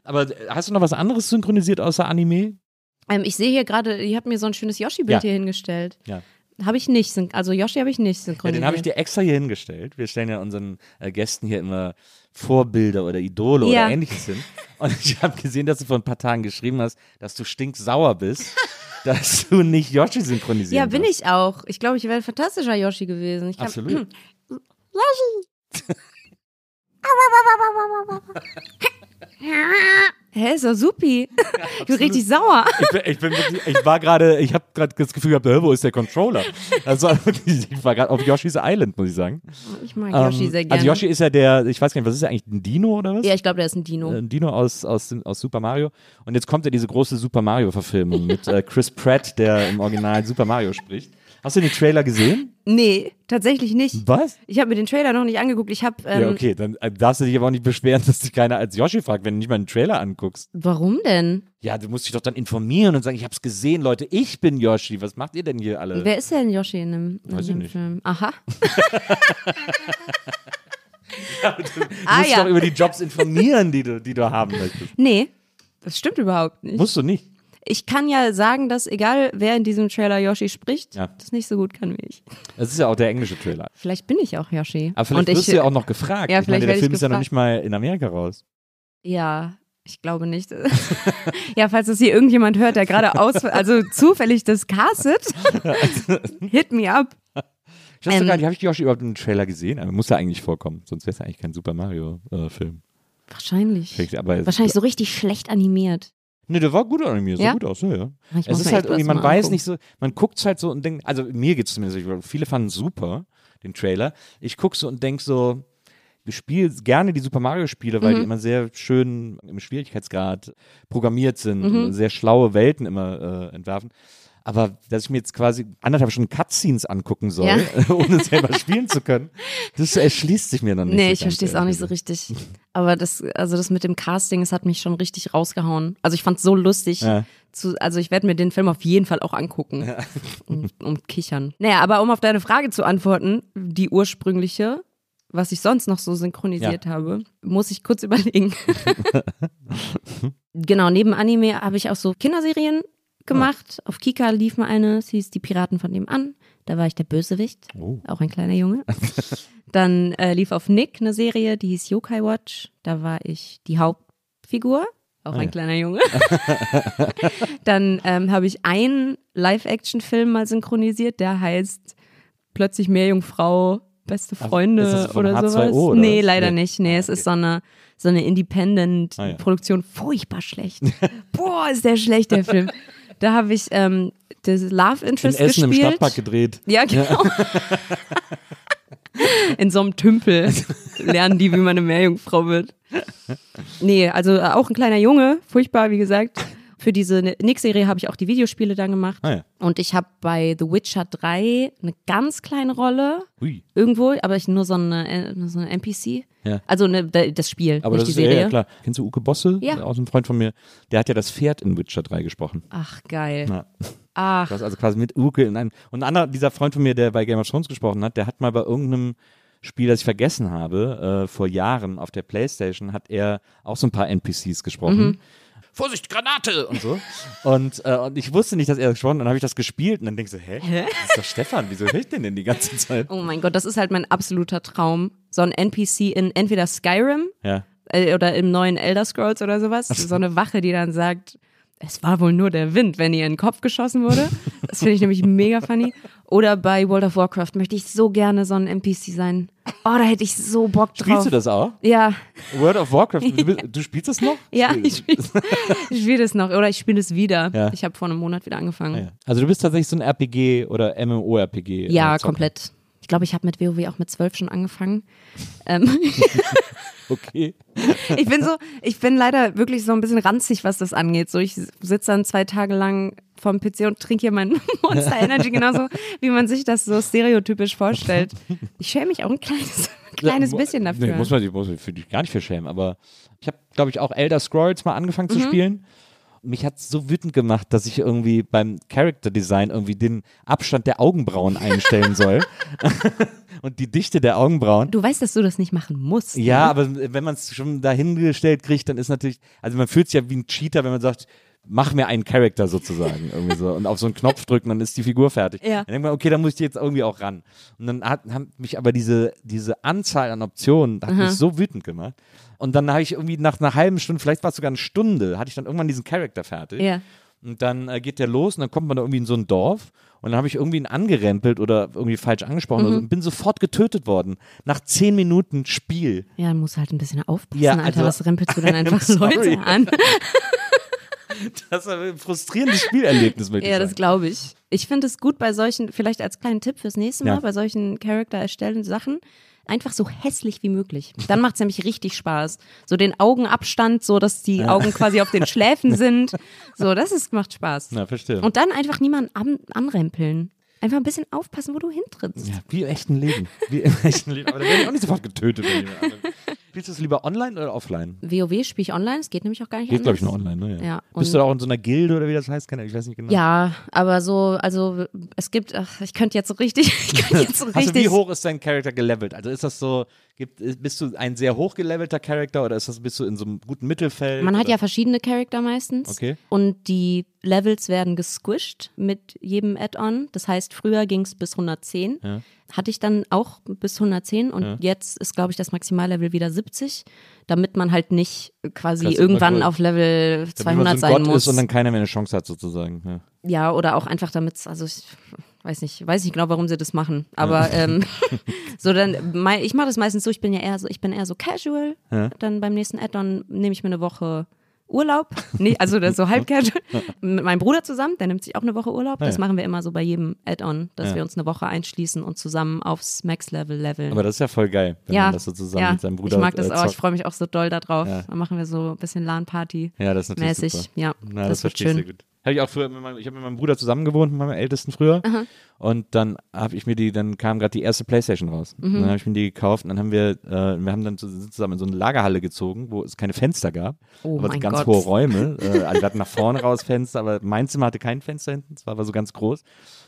Aber hast du noch was anderes synchronisiert außer Anime? Ähm, ich sehe hier gerade, ihr habt mir so ein schönes Yoshi-Bild Ja. hier hingestellt. Ja. Habe ich nicht, also Yoshi habe ich nicht Ja, synchronisiert. den habe ich dir extra hier hingestellt. Wir stellen ja unseren äh, Gästen hier immer Vorbilder oder Idole Ja. oder ähnliches hin. Und ich habe gesehen, dass du vor ein paar Tagen geschrieben hast, dass du stinksauer bist, dass du nicht Yoshi synchronisieren ja, bin wirst. ich auch. Ich glaube, ich wäre ein fantastischer Yoshi gewesen. Ich Absolut. Oh, Hä, ist doch supi. ich bin richtig sauer. Ich, bin, ich, bin wirklich, ich war gerade, ich habe gerade das Gefühl gehabt, wo ist der Controller? Also ich war gerade auf Yoshi's Island, muss ich sagen. Ich mag Yoshi Ähm, sehr gerne. Also Yoshi ist ja der, ich weiß gar nicht, was ist er eigentlich, ein Dino oder was? ja, ich glaube, der ist ein Dino. Ein Dino aus, aus, aus Super Mario. Und jetzt kommt ja diese große Super Mario-Verfilmung mit äh, Chris Pratt, der im Original Super Mario spricht. Hast du den Trailer gesehen? Nee, tatsächlich nicht. Was? Ich habe mir den Trailer noch nicht angeguckt. Ich habe. Ähm, ja, okay, dann äh, darfst du dich aber auch nicht beschweren, dass dich keiner als Yoshi fragt, wenn du nicht mal einen Trailer anguckst. Warum denn? Ja, du musst dich doch dann informieren und sagen, ich hab's gesehen, Leute, ich bin Yoshi. Was macht ihr denn hier alle? Wer ist denn Yoshi in dem, in Weiß ich dem nicht. Film? Aha. du Ah, musst ja. doch über die Jobs informieren, die du, die du haben möchtest. Nee, das stimmt überhaupt nicht. Musst du nicht. Ich kann ja sagen, dass egal wer in diesem Trailer Yoshi spricht, Ja. das nicht so gut kann wie ich. Das ist ja auch der englische Trailer. Vielleicht bin ich auch Yoshi. Aber vielleicht Und wirst ich, du ja auch noch gefragt. Ja, ich meine, vielleicht der werde ich Film ist ja noch gefragt. nicht mal in Amerika raus. Ja, ich glaube nicht. ja, falls das hier irgendjemand hört, der gerade aus, also zufällig das castet, hit me up. Ich weiß Ähm, sogar, habe ich Yoshi überhaupt im Trailer gesehen? Aber muss ja eigentlich vorkommen, sonst wäre es ja eigentlich kein Super Mario-Film. Wahrscheinlich. aber Wahrscheinlich so richtig schlecht animiert. Nee, der war gut animiert, sah Ja? gut aus, ja, ja. Ich Es ist halt irgendwie, man weiß angucken. nicht so, man guckt halt so und denkt, also mir geht es zumindest, so, viele fanden super, den Trailer. Ich gucke so und denke so, spiele gerne die Super Mario-Spiele, weil Mhm. die immer sehr schön im Schwierigkeitsgrad programmiert sind Mhm. und sehr schlaue Welten immer äh, entwerfen. Aber dass ich mir jetzt quasi anderthalb Stunden Cutscenes angucken soll, Ja. ohne selber spielen zu können, das erschließt sich mir dann nicht. Nee, so ich verstehe es auch nicht so richtig. Aber das, also das mit dem Casting, es hat mich schon richtig rausgehauen. Also ich fand es so lustig. Ja. Zu, also ich werde mir den Film auf jeden Fall auch angucken. Und, und kichern. Naja, aber um auf deine Frage zu antworten, die ursprüngliche, was ich sonst noch so synchronisiert habe, muss ich kurz überlegen. genau, neben Anime habe ich auch so Kinderserien gemacht. Auf Kika lief mal eine, es hieß Die Piraten von nebenan. Da war ich der Bösewicht, Oh. auch ein kleiner Junge. Dann äh, lief auf Nick eine Serie, die hieß Yokai Watch. Da war ich die Hauptfigur, auch ein kleiner Junge. Dann ähm, habe ich einen Live-Action-Film mal synchronisiert, der heißt Plötzlich Meerjungfrau, beste Ach, Freunde ist das von oder H2O sowas. oder nee, leider Nee. nicht. Nee, es ist so eine, so eine Ah, ja. Independent-Produktion. Furchtbar schlecht. Boah, ist der schlecht, der Film. Da habe ich ähm, das Love In Interest Essen im gespielt. Stadtpark gedreht. Ja, genau. In so einem Tümpel lernen die, wie man eine Meerjungfrau wird. Nee, also äh, auch ein kleiner Junge, furchtbar, wie gesagt. Für diese Nick-Serie habe ich auch die Videospiele dann gemacht. Ah ja. Und ich habe bei The Witcher 3 eine ganz kleine Rolle Hui. irgendwo, aber ich nur so eine, äh, so eine NPC. Ja. Also ne, das Spiel, Aber nicht das die ist Serie. ja klar. Kennst du Uke Bosse? Ja. Aus einem Freund von mir. Der hat ja das Pferd in Witcher 3 gesprochen. Ach, geil. Ja. Ach, Du hast also quasi mit Uke in einem. Und ein anderer, dieser Freund von mir, der bei Game of Thrones gesprochen hat, der hat mal bei irgendeinem Spiel, das ich vergessen habe, äh, vor Jahren auf der Playstation, hat er auch so ein paar NPCs gesprochen. Mhm. Vorsicht, Granate! Und so. Und, äh, und ich wusste nicht, dass er das gesprochen hat. Dann habe ich das gespielt und dann denkst du, hä? Hä? Das ist doch Stefan, wieso höre ich den denn die ganze Zeit? oh mein Gott, das ist halt mein absoluter Traum. So ein NPC in entweder Skyrim Ja. äh, oder im neuen Elder Scrolls oder sowas. So eine Wache, die dann sagt, es war wohl nur der Wind, wenn ihr in den Kopf geschossen wurde. Das finde ich nämlich mega funny. Oder bei World of Warcraft möchte ich so gerne so ein NPC sein. Oh, da hätte ich so Bock drauf. Spielst du das auch? Ja, World of Warcraft, du, du spielst das noch? ja, ich spiele spiel das noch. Oder ich spiele es wieder. Ja. Ich habe vor einem Monat wieder angefangen. Ah. Also du bist tatsächlich so ein RPG oder MMORPG. Ja, äh, komplett. Ich glaube, ich habe mit WoW auch mit zwölf schon angefangen. Ähm, Okay. ich bin so, ich bin leider wirklich so ein bisschen ranzig, was das angeht. So, ich sitze dann zwei Tage lang vorm PC und trinke hier mein Monster Energy, genauso wie man sich das so stereotypisch vorstellt. Ich schäme mich auch ein kleines, kleines Ja, bisschen dafür. Nee, muss man sich für dich gar nicht verschämen, aber ich habe, glaube ich, auch Elder Scrolls mal angefangen Mhm. zu spielen. Mich hat so wütend gemacht, dass ich irgendwie beim Character Design irgendwie den Abstand der Augenbrauen einstellen soll. und die Dichte der Augenbrauen. du weißt, dass du das nicht machen musst. Ja, ne? aber wenn man es schon dahingestellt kriegt, dann ist natürlich, also man fühlt sich ja wie ein Cheater, wenn man sagt, mach mir einen Charakter sozusagen irgendwie so und auf so einen Knopf drücken, dann ist die Figur fertig. Ja. Dann denkt man, okay, dann muss ich jetzt irgendwie auch ran. Und dann hat, hat mich aber diese, diese Anzahl an Optionen, hat mich so wütend gemacht. Und dann habe ich irgendwie nach einer halben Stunde, vielleicht war es sogar eine Stunde, hatte ich dann irgendwann diesen Charakter fertig. Ja. Und dann äh, geht der los und dann kommt man da irgendwie in so ein Dorf und dann habe ich irgendwie ihn angerempelt oder irgendwie falsch angesprochen oder so, und bin sofort getötet worden. Nach zehn Minuten Spiel. Ja, du halt ein bisschen aufpassen, Ja, Alter. also- Was rempelst du dann einfach sorry. Leute an? Das ist ein frustrierendes Spielerlebnis, möchte Ja, das glaube ich. Ich finde es gut bei solchen, vielleicht als kleinen Tipp fürs nächste Mal, Ja. bei solchen Charakter erstellenden Sachen, einfach so hässlich wie möglich. Dann macht es nämlich richtig Spaß. So den Augenabstand, so dass die Augen quasi auf den Schläfen sind. So, das ist, macht Spaß. Na, verstehe. Und dann einfach niemanden an, anrempeln. Einfach ein bisschen aufpassen, wo du hintrittst. ja, wie im echten Leben. Wie im echten Leben. Aber da werde ich auch nicht sofort getötet. Wenn Spielst du es lieber online oder offline? WoW spiele ich online, es geht nämlich auch gar nicht Geht, glaube ich, nur online, ne? Ja. Ja, Bist du da auch in so einer Gilde oder wie das heißt? Ich weiß nicht genau. Ja, aber so, also es gibt, ach, ich könnte jetzt so richtig, ich könnte jetzt so Also richtig. wie hoch ist dein Charakter gelevelt? Also ist das so, gibt, bist du ein sehr hoch gelevelter Charakter oder ist das, bist du in so einem guten Mittelfeld? Man hat oder? ja verschiedene Charakter meistens. Okay. Und die Levels werden gesquished mit jedem Add-on. Das heißt, früher ging es bis 110. Ja. Hatte ich dann auch bis 110 und jetzt ist, glaube ich, das Maximallevel wieder 70, damit man halt nicht quasi Krass, irgendwann auf Level Damit man 200 so ein sein Gott muss. und dann keiner mehr eine Chance hat sozusagen. Ja. Ja, oder auch einfach damit, also ich weiß nicht, weiß nicht genau, warum sie das machen. Aber ähm, so dann, ich mache das meistens so, ich bin ja eher so, ich bin eher so casual. Ja. Dann beim nächsten Add-on nehme ich mir eine Woche Urlaub. Nee, also das ist so halb casual. Mit meinem Bruder zusammen, der nimmt sich auch eine Woche Urlaub. Das ja. machen wir immer so bei jedem Add-on, dass Ja. wir uns eine Woche einschließen und zusammen aufs Max-Level leveln. Aber das ist ja voll geil, wenn ja, man das so zusammen ja, mit seinem Bruder ich mag das äh, auch. Ich freue mich auch so doll darauf. Dann machen wir so ein bisschen LAN-Party. Ja, das ist natürlich mäßig. super. Ja, Na, das, das, wird ich schön. Habe ich auch früher, meinem, ich habe mit meinem Bruder zusammen gewohnt, mit meinem Ältesten früher. Und dann habe ich mir die, dann kam gerade die erste Playstation raus. Mhm. Dann habe ich mir die gekauft und dann haben wir, äh, wir haben dann zusammen in so eine Lagerhalle gezogen, wo es keine Fenster gab. Oh aber ganz Gott. hohe Räume. Äh, also wir hatten nach vorne raus Fenster, aber mein Zimmer hatte kein Fenster hinten, es war aber so ganz groß.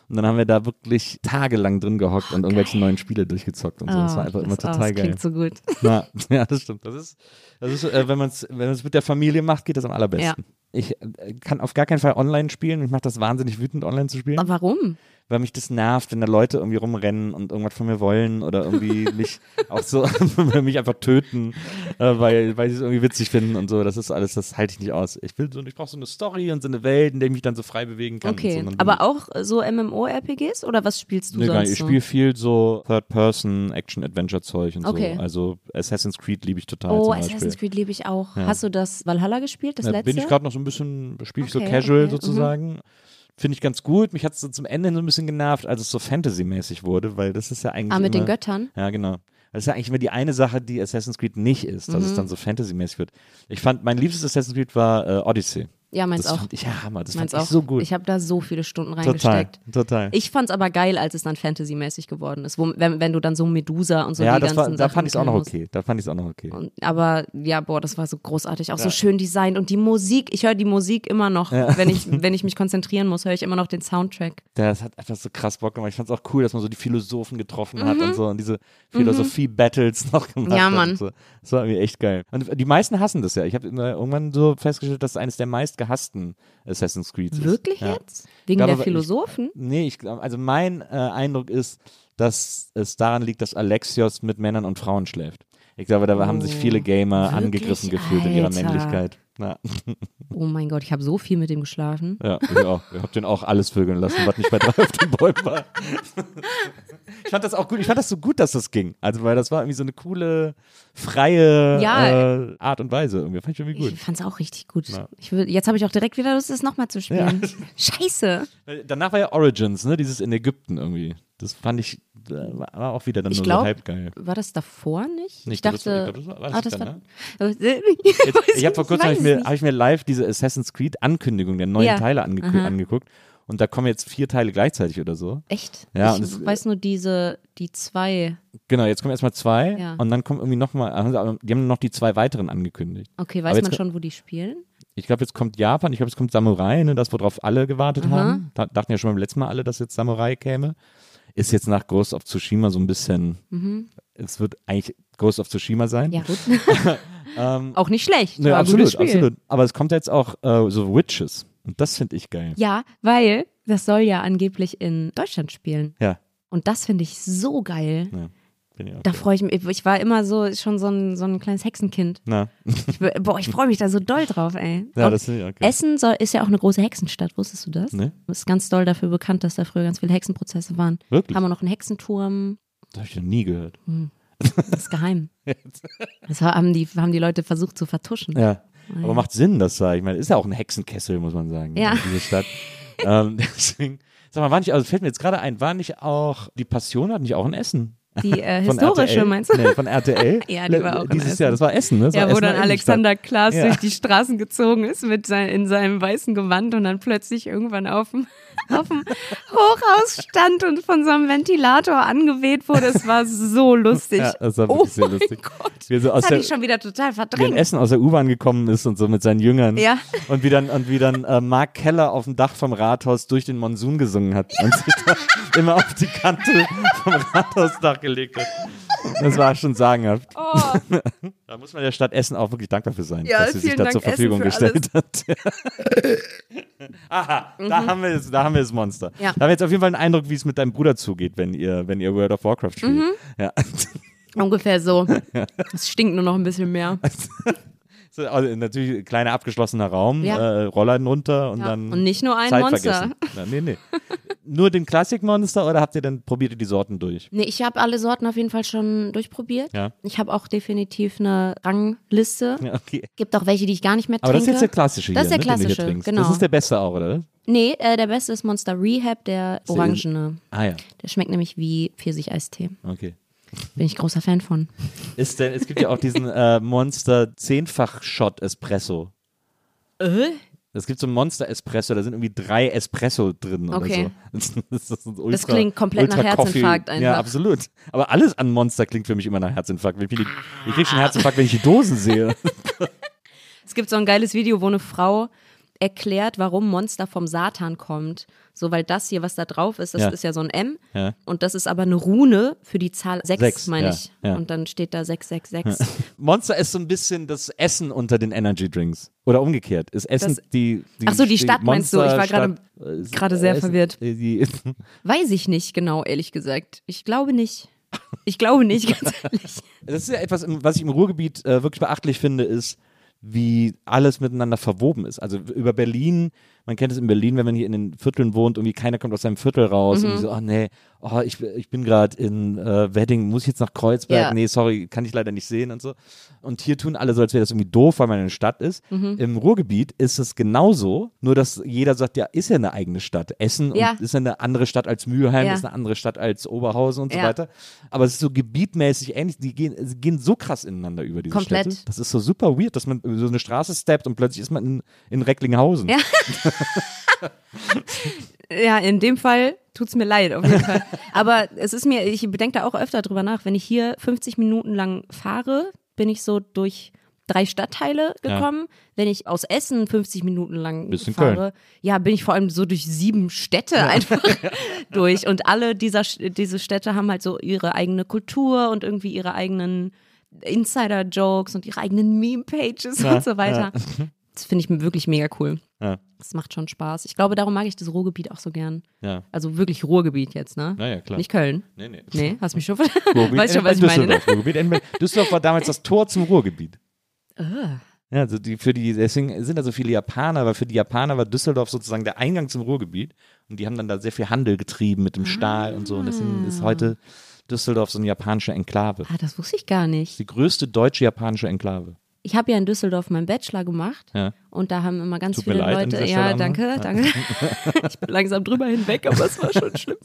Und dann haben wir da wirklich tagelang drin gehockt und irgendwelche neuen Spiele durchgezockt und so. das war einfach Oh, immer das, oh, total das geil. klingt so gut. Na, ja, das stimmt. Das ist, das ist äh, wenn man es wenn man's mit der Familie macht, geht das am allerbesten. Ich äh, kann auf gar keinen Fall online spielen. Ich mache das wahnsinnig wütend, online zu spielen, Aber warum? Weil mich das nervt, wenn da Leute irgendwie rumrennen und irgendwas von mir wollen oder irgendwie mich auch so mich einfach töten, äh, weil, weil sie es irgendwie witzig finden und so. Das ist alles, das halte ich nicht aus. Ich will so, ich brauche so eine Story und so eine Welt, in der ich mich dann so frei bewegen kann. so. Okay, bin aber auch so MMO-RPGs oder was spielst du Nee, gar sonst nicht. Ich so? spiele viel so Third-Person, Action-Adventure-Zeug und Okay. so. Also Assassin's Creed liebe ich total Oh. Assassin's Creed liebe ich auch. Ja. Hast du das Valhalla gespielt, das Da letzte? bin ich gerade noch so ein bisschen, spiele ich Okay, so casual okay, sozusagen. Finde ich ganz gut. Mich hat es so zum Ende so ein bisschen genervt, als es so Fantasy-mäßig wurde, weil das ist ja eigentlich. ah, mit immer, den Göttern? Ja, genau. Das ist ja eigentlich immer die eine Sache, die Assassin's Creed nicht ist, dass Mhm. es dann so Fantasy-mäßig wird. Ich fand, mein liebstes Assassin's Creed war äh, Odyssey. Ja, meins das auch. fand ich ja Hammer. Das Meins fand auch. ich so gut. Ich habe da so viele Stunden total, reingesteckt. total. Ich fand's aber geil, als es dann Fantasy-mäßig geworden ist, wo, wenn, wenn du dann so Medusa und so ja, die das war, ganzen da Sachen fand ich es auch noch okay. Da fand ich es auch noch okay. Und, aber ja, boah, das war so großartig, auch Ja. so schön designt und die Musik, ich höre die Musik immer noch, wenn ich wenn ich mich konzentrieren muss, höre ich immer noch den Soundtrack. Das hat einfach so krass Bock gemacht. Ich fand es auch cool, dass man so die Philosophen getroffen Mhm. hat und so und diese Philosophie-Battles noch gemacht Ja, hat. Mann. So. Das war irgendwie echt geil. Und die meisten hassen das ja. Ich habe irgendwann so festgestellt, dass es eines der meist gehassten Assassin's Creed ist. Wirklich ja. jetzt? Wegen glaube, der aber ich- Philosophen? Nee, ich glaube, also mein äh, Eindruck ist, dass es daran liegt, dass Alexios mit Männern und Frauen schläft. Ich glaube, da haben sich viele Gamer Oh, wirklich? angegriffen gefühlt in ihrer Alter. Männlichkeit. Ja, Oh mein Gott, ich habe so viel mit dem geschlafen. ja ich auch. Ich habe den auch alles vögeln lassen, was nicht bei drei auf den Bäumen war. Ich fand das auch gut. Ich fand das so gut, dass das ging. Also, weil das war irgendwie so eine coole, freie Ja. äh, Art und Weise. Irgendwie. Fand ich irgendwie gut. Ich fand's auch richtig gut. Ja. Ich will, jetzt habe ich auch direkt wieder Lust, das nochmal zu spielen. Scheiße. Weil Danach war ja Origins, ne? Dieses in Ägypten irgendwie. Das fand ich, äh, war auch wieder dann Ich nur glaub, so halb geil. War das davor nicht? Nicht, ich das dachte. ich glaub, das war- war das ah, das dann, war, Jetzt, Weiß ich habe vor kurzem hab ich, mir, hab ich mir live diese Assassin's Creed Ankündigung der neuen Ja. Teile ange Aha. angeguckt und da kommen jetzt vier Teile gleichzeitig oder so. Echt? Ja, ich es- weiß nur diese, die zwei. Genau, jetzt kommen erstmal zwei Ja. und dann kommen irgendwie nochmal, die haben noch die zwei weiteren angekündigt. Okay, weiß man schon, wo die spielen? Ich glaube, jetzt kommt Japan, ich glaube, jetzt kommt Samurai, ne, das, worauf alle gewartet Aha. haben. Da, dachten ja schon beim letzten Mal alle, dass jetzt Samurai käme. Ist jetzt nach Ghost of Tsushima so ein bisschen, es wird eigentlich Ghost of Tsushima sein. Mhm. Ja, gut. Ähm, auch nicht schlecht. ne, absolut, absolut. Aber es kommt jetzt auch äh, so Witches. Und das finde ich geil. Ja, weil das soll ja angeblich in Deutschland spielen. Ja. Und das finde ich so geil. Ja. Bin ich auch Da freue ich mich. Ich war immer so schon so ein, so ein kleines Hexenkind. Na, Ich, boah, ich freue mich da so doll drauf, ey. ja, das ich okay. Essen soll, ist ja auch eine große Hexenstadt, wusstest du das? Nee. Ist ganz doll dafür bekannt, dass da früher ganz viele Hexenprozesse waren. Wirklich? Haben wir noch einen Hexenturm. Das habe ich noch nie gehört. Das ist geheim. Das haben die, haben die Leute versucht zu vertuschen. Ja. Aber macht Sinn, das da. Ich meine, ist ja auch ein Hexenkessel, muss man sagen. Ja. Diese Stadt. ähm, deswegen, sag mal, war nicht, also fällt mir jetzt gerade ein, war nicht auch, die Passion hat nicht auch ein Essen? Die äh, historische, RTL? meinst du? Nee, von RTL. Ja, die war auch Dieses. Jahr, das war Essen, ne? Das Ja, wo dann Alexander Klaas Ja. durch die Straßen gezogen ist mit sein, in seinem weißen Gewand und dann plötzlich irgendwann auf dem, auf dem Hochhaus stand und von so einem Ventilator angeweht wurde. Es war so lustig. Ja, das war oh wirklich sehr mein lustig. Gott. Wie so aus Das hatte ich schon wieder total wie in verdrängt. Essen aus der U-Bahn gekommen ist und so mit seinen Jüngern. Ja. Und wie dann, und wie dann äh, Mark Keller auf dem Dach vom Rathaus durch den Monsun gesungen hat und sich da immer auf die Kante vom Rathausdach gelegt hat. Das war schon sagenhaft. Oh, Da muss man der Stadt Essen auch wirklich dankbar für sein, Ja, dass sie sich da Dank, zur Verfügung gestellt hat. Aha, da haben wir es, da haben wir das Monster. Mhm. Ja. Da haben wir jetzt auf jeden Fall einen Eindruck, wie es mit deinem Bruder zugeht, wenn ihr, wenn ihr World of Warcraft spielt. Mhm. Ja. ungefähr so. Es stinkt nur noch ein bisschen mehr. So, also natürlich ein kleiner abgeschlossener Raum, Ja. äh, Rollladen runter und Ja. dann Und nicht nur ein Zeit Monster. vergessen. Na, nee, nee. Nur den Classic Monster oder habt ihr dann probiert ihr die Sorten durch? Nee, ich habe alle Sorten auf jeden Fall schon durchprobiert. Ja. Ich habe auch definitiv eine Rangliste. Ja, okay. Gibt auch welche, die ich gar nicht mehr trinke. Aber das ist jetzt der klassische Das ist hier, der ne, hier klassische, genau. Das ist der beste auch, oder? Nee, äh, der beste ist Monster Rehab, der orangene. Ah ja, Der schmeckt nämlich wie Pfirsich-Eistee. okay. Bin ich großer Fan von. Ist denn, es gibt ja auch diesen äh, Monster zehnfach Shot Espresso. Äh? Es gibt so einen Monster Espresso, da sind irgendwie drei Espresso drin Okay. oder so. Das, ist ein ultra, klingt komplett nach. Herzinfarkt Ja, einfach. absolut. Aber alles an Monster klingt für mich immer nach Herzinfarkt. Ich, die, ich krieg schon Herzinfarkt, wenn ich die Dosen sehe. Es gibt so ein geiles Video, wo eine Frau erklärt, warum Monster vom Satan kommt. So, weil das hier, was da drauf ist, das Ja. ist ja so ein M. Ja. Und das ist aber eine Rune für die Zahl 6, Sechs, meine ja, ich. Und dann steht da 666. Monster ist so ein bisschen das Essen unter den Energy Drinks. Oder umgekehrt. Ist Essen Das- die, die Ach so, die Stadt meinst du? Ich war gerade- sehr Essen- verwirrt. äh, Die, Weiß ich nicht genau, ehrlich gesagt. Ich glaube nicht. Ich glaube nicht, ganz ehrlich. Das ist ja etwas, was ich im Ruhrgebiet äh, wirklich beachtlich finde, ist, wie alles miteinander verwoben ist. Also über Berlin, man kennt es in Berlin, wenn man hier in den Vierteln wohnt, irgendwie keiner kommt aus seinem Viertel raus Mhm. und so, oh nee, oh, ich, ich bin gerade in äh, Wedding, muss ich jetzt nach Kreuzberg? Ja. Nee, sorry, kann ich leider nicht sehen und so. Und hier tun alle so, als wäre das irgendwie doof, weil man in der Stadt ist. Mhm. Im Ruhrgebiet ist es genauso, nur dass jeder sagt, ja, ist ja eine eigene Stadt. Essen und Ja. ist ja eine andere Stadt als Mülheim, Ja. ist eine andere Stadt als Oberhausen und so weiter. Aber es ist so gebietmäßig ähnlich, die gehen, sie gehen so krass ineinander über diese Komplett. Städte. Das ist so super weird, dass man so eine Straße steppt und plötzlich ist man in, in Recklinghausen. Ja. Ja, in dem Fall tut's mir leid, auf jeden Fall. Aber es ist mir, ich bedenke da auch öfter drüber nach, wenn ich hier 50 Minuten lang fahre, bin ich so durch drei Stadtteile gekommen. Wenn ich aus Essen 50 Minuten lang Bist in fahre, ja, bin ich vor allem so durch sieben Städte einfach durch. Und alle dieser, diese Städte haben halt so ihre eigene Kultur und irgendwie ihre eigenen Insider-Jokes und ihre eigenen Meme-Pages Ja, und so weiter. Das finde ich wirklich mega cool. Ja. Das macht schon Spaß. Ich glaube, darum mag ich das Ruhrgebiet auch so gern. Ja. Also wirklich Ruhrgebiet jetzt, ne? Naja, klar. Nicht Köln. Nee, nee. Nee, hast mich schon. Ruhrgebiet weißt schon, was ich meine, ne? Düsseldorf. Ruhrgebiet, bei- Düsseldorf war damals das Tor zum Ruhrgebiet. Ah. Ja, also die, für die, deswegen sind da so viele Japaner, weil für die Japaner war Düsseldorf sozusagen der Eingang zum Ruhrgebiet. Und die haben dann da sehr viel Handel getrieben mit dem Stahl und so. Und deswegen ist heute Düsseldorf so eine japanische Enklave. Ah, das wusste ich gar nicht. Die größte deutsche japanische Enklave. Ich habe ja in Düsseldorf meinen Bachelor gemacht Ja. und da haben immer ganz Tut viele leid Leute. Ja, danke, danke. ich bin langsam drüber hinweg, aber es war schon schlimm.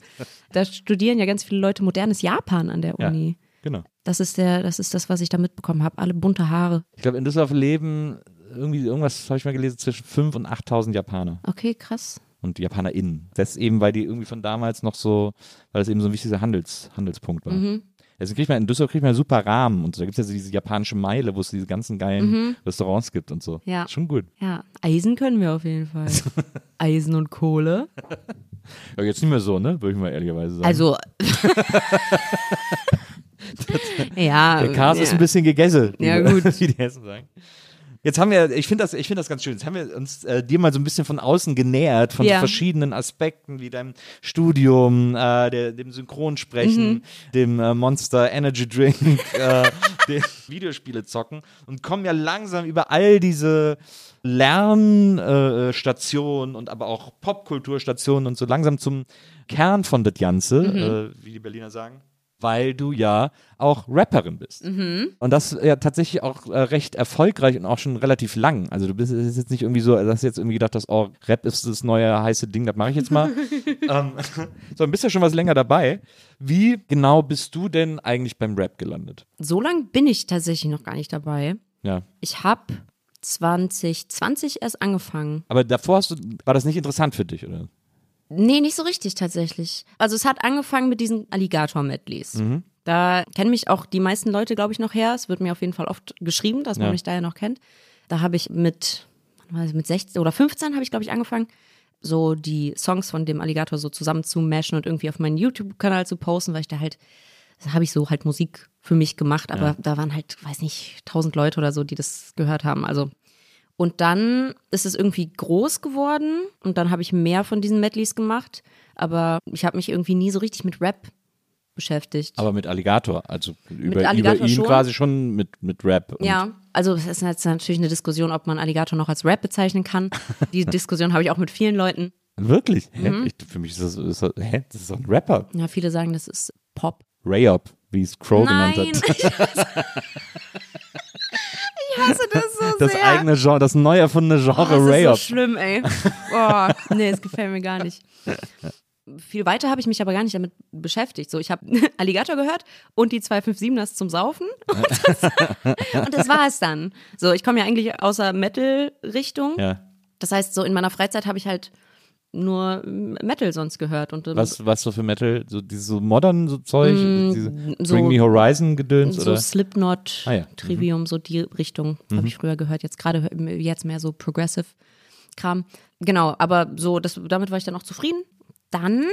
Da studieren ja ganz viele Leute modernes Japan an der Ja. Uni. Genau. Das ist der, das ist das, was ich da mitbekommen habe. Alle bunte Haare. Ich glaube, in Düsseldorf leben irgendwie irgendwas, habe ich mal gelesen, zwischen 5.000 und 8.000 Japaner Okay, krass. und JapanerInnen. Das ist eben, weil die irgendwie von damals noch so, weil das eben so ein wichtiger Handels, Handelspunkt war. Mhm. Deswegen kriegt man in Düsseldorf kriegt man super Rahmen und so. Da gibt es ja so diese japanische Meile, wo es diese ganzen geilen Restaurants gibt und so. Mhm. Ja. Schon gut. Ja, Eisen können wir auf jeden Fall. Eisen und Kohle. Ja, jetzt nicht mehr so, ne? Würde ich mal ehrlicherweise sagen. Also. ja. der Kars ja. ist ein bisschen gegesselt. Ja, gut. Wie die Hessen sagen. Jetzt haben wir, ich finde das, ich finde das ganz schön. Jetzt haben wir uns äh, dir mal so ein bisschen von außen genähert, von Ja. verschiedenen Aspekten, wie deinem Studium, äh, der, dem Synchronsprechen, Mhm. dem äh, Monster Energy Drink, äh, dem Videospiele zocken und kommen ja langsam über all diese Lernstationen äh, Stationen und aber auch Popkulturstationen und so langsam zum Kern von das Ganze, Mhm. äh, wie die Berliner sagen. Weil du ja auch Rapperin bist. Mhm. Und das ja tatsächlich auch äh, recht erfolgreich und auch schon relativ lang. Also du bist jetzt nicht irgendwie so, dass du jetzt irgendwie gedacht hast, oh, Rap ist das neue heiße Ding, das mache ich jetzt mal. ähm, sondern bist ja schon was länger dabei. Wie genau bist du denn eigentlich beim Rap gelandet? So lange bin ich tatsächlich noch gar nicht dabei. Ja. Ich habe 2020 erst angefangen. Aber davor hast du, war das nicht interessant für dich, oder? Nee, nicht so richtig tatsächlich. Also es hat angefangen mit diesen Alligator-Medleys. Da kennen mich auch die meisten Leute, glaube ich, noch her. Es wird mir auf jeden Fall oft geschrieben, dass man Ja. mich daher noch kennt. Da habe ich mit, das, mit 16 oder 15 habe ich, glaube ich, angefangen, so die Songs von dem Alligator so zusammen zu mashen und irgendwie auf meinen YouTube-Kanal zu posten, weil ich da halt, da habe ich so halt Musik für mich gemacht, aber da waren halt, weiß nicht, tausend Leute oder so, die das gehört haben. Also und dann ist es irgendwie groß geworden und dann habe ich mehr von diesen Medleys gemacht, aber ich habe mich irgendwie nie so richtig mit Rap beschäftigt. Aber mit Alligator, also über, Alligator über ihn schon. quasi schon mit, mit Rap. Ja, also es ist jetzt natürlich eine Diskussion, ob man Alligator noch als Rap bezeichnen kann. Die Diskussion habe ich auch mit vielen Leuten. Wirklich? Mhm. Ich, für mich ist das, ist das, hä? das ist doch ein Rapper. Ja, viele sagen, das ist Pop. Rayop, wie es Crow Nein, genannt ich hat. hasse, ich hasse das so Das sehr. eigene Genre, das neu erfundene Oh, Genre das ist so schlimm, ey. Boah, nee, das gefällt mir gar nicht. Viel weiter habe ich mich aber gar nicht damit beschäftigt. So, ich habe Alligator gehört und die 257ers zum Saufen. Und das, und das war es dann. So, ich komme ja eigentlich aus der Metal-Richtung. ja. Das heißt, so in meiner Freizeit habe ich halt nur Metal sonst gehört. Und ähm, Was, was so für Metal? So dieses so modern so Zeug? diese Mm, so- Bring Me Horizon Gedöns? so oder? Slipknot, Ah ja, mhm. Trivium, so die Richtung habe ich früher gehört. Jetzt gerade jetzt mehr so Progressive Kram. Genau, aber so, das, damit war ich dann auch zufrieden. Dann,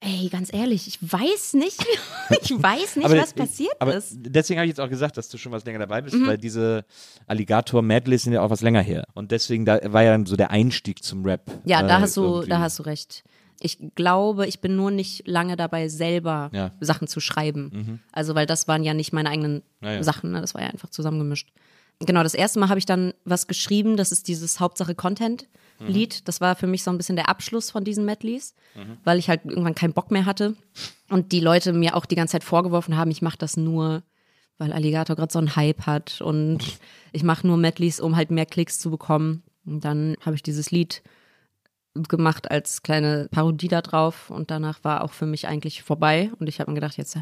ey, ganz ehrlich, ich weiß nicht, ich weiß nicht, was passiert aber ist. Mhm. Deswegen habe ich jetzt auch gesagt, dass du schon was länger dabei bist, weil diese Alligator-Medleys sind ja auch was länger her. Und deswegen da war ja dann so der Einstieg zum Rap. Ja, da äh, hast du, irgendwie. da hast du recht. Ich glaube, ich bin nur nicht lange dabei, selber Ja. Mhm. Sachen zu schreiben. Also, weil das waren ja nicht meine eigenen Ja. Sachen, ne? das war ja einfach zusammengemischt. Genau, das erste Mal habe ich dann was geschrieben, das ist dieses Hauptsache Content-Lied. Das war für mich so ein bisschen der Abschluss von diesen Medleys, weil ich halt irgendwann keinen Bock mehr hatte. Und die Leute mir auch die ganze Zeit vorgeworfen haben, ich mache das nur, weil Alligator gerade so einen Hype hat und ich mache nur Medleys, um halt mehr Klicks zu bekommen. Und dann habe ich dieses Lied gemacht als kleine Parodie da drauf und danach war auch für mich eigentlich vorbei und ich habe mir gedacht, jetzt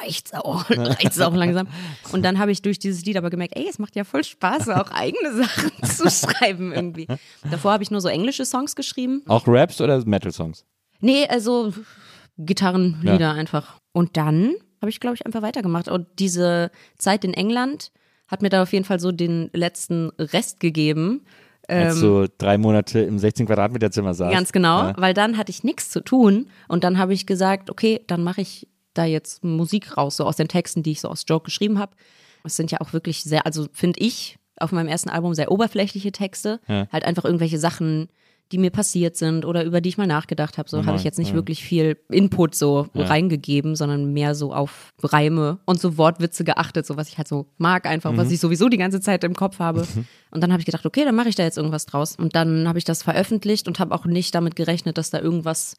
reicht's auch, reicht's auch langsam. Und dann habe ich durch dieses Lied aber gemerkt, ey, es macht ja voll Spaß, auch eigene Sachen zu schreiben irgendwie. Davor habe ich nur so englische Songs geschrieben. Auch Raps oder Metal-Songs? Nee, also Gitarrenlieder einfach. Und dann habe ich, glaube ich, einfach weitergemacht. Und diese Zeit in England hat mir da auf jeden Fall so den letzten Rest gegeben. Als du drei Monate im 16 Quadratmeter Zimmer saß. Ähm, Ganz genau, Ja. weil dann hatte ich nichts zu tun und dann habe ich gesagt, okay, dann mache ich da jetzt Musik raus, so aus den Texten, die ich so aus Joke geschrieben habe. Das sind ja auch wirklich sehr, also finde ich auf meinem ersten Album sehr oberflächliche Texte, Ja. halt einfach irgendwelche Sachen, die mir passiert sind oder über die ich mal nachgedacht habe. So habe ich jetzt nicht wirklich viel Input so reingegeben, sondern mehr so auf Reime und so Wortwitze geachtet, so was ich halt so mag einfach, was ich sowieso die ganze Zeit im Kopf habe. Und dann habe ich gedacht, okay, dann mache ich da jetzt irgendwas draus. Und dann habe ich das veröffentlicht und habe auch nicht damit gerechnet, dass da irgendwas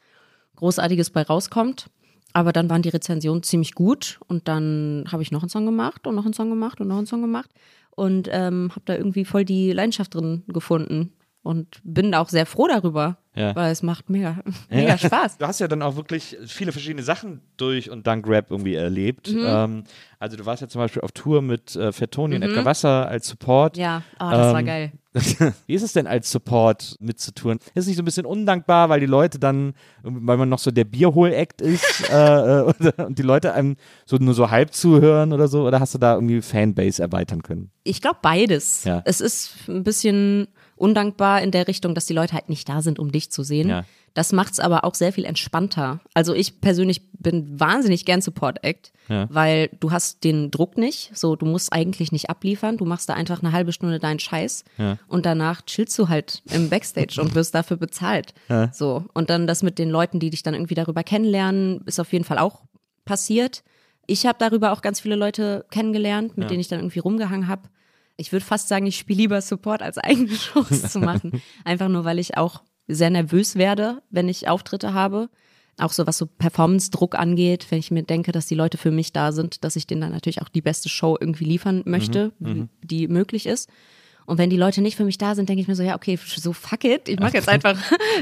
Großartiges bei rauskommt. Aber dann waren die Rezensionen ziemlich gut und dann habe ich noch einen Song gemacht und noch einen Song gemacht und noch einen Song gemacht und ähm, habe da irgendwie voll die Leidenschaft drin gefunden und bin auch sehr froh darüber, Ja. weil es macht mega, mega Spaß. Du hast ja dann auch wirklich viele verschiedene Sachen durch und dank Rap irgendwie erlebt. Mhm. Ähm, also du warst ja zum Beispiel auf Tour mit äh, Fettoni und Edgar Wasser als Support. Mhm. Ja, oh, das war Ähm, geil. Wie ist es denn als Support mitzutouren? Ist es nicht so ein bisschen undankbar, weil die Leute dann, weil man noch so der Bierhol-Act ist äh, äh, oder, und die Leute einem so nur so halb zuhören oder so? Oder hast du da irgendwie Fanbase erweitern können? Ich glaube beides. Ja. Es ist ein bisschen undankbar in der Richtung, dass die Leute halt nicht da sind, um dich zu sehen. Ja. Das macht's aber auch sehr viel entspannter. Also ich persönlich bin wahnsinnig gern Support Act, Ja. weil du hast den Druck nicht. So, du musst eigentlich nicht abliefern. Du machst da einfach eine halbe Stunde deinen Scheiß Ja. und danach chillst du halt im Backstage und wirst dafür bezahlt. So. Und dann das mit den Leuten, die dich dann irgendwie darüber kennenlernen, ist auf jeden Fall auch passiert. Ich habe darüber auch ganz viele Leute kennengelernt, mit denen ich dann irgendwie rumgehangen habe. Ich würde fast sagen, ich spiele lieber Support als eigene Shows zu machen. Einfach nur, weil ich auch sehr nervös werde, wenn ich Auftritte habe. Auch so was so Performance-Druck angeht, wenn ich mir denke, dass die Leute für mich da sind, dass ich denen dann natürlich auch die beste Show irgendwie liefern möchte, wie- die möglich ist. Und wenn die Leute nicht für mich da sind, denke ich mir so, ja, okay, so fuck it, ich mache jetzt einfach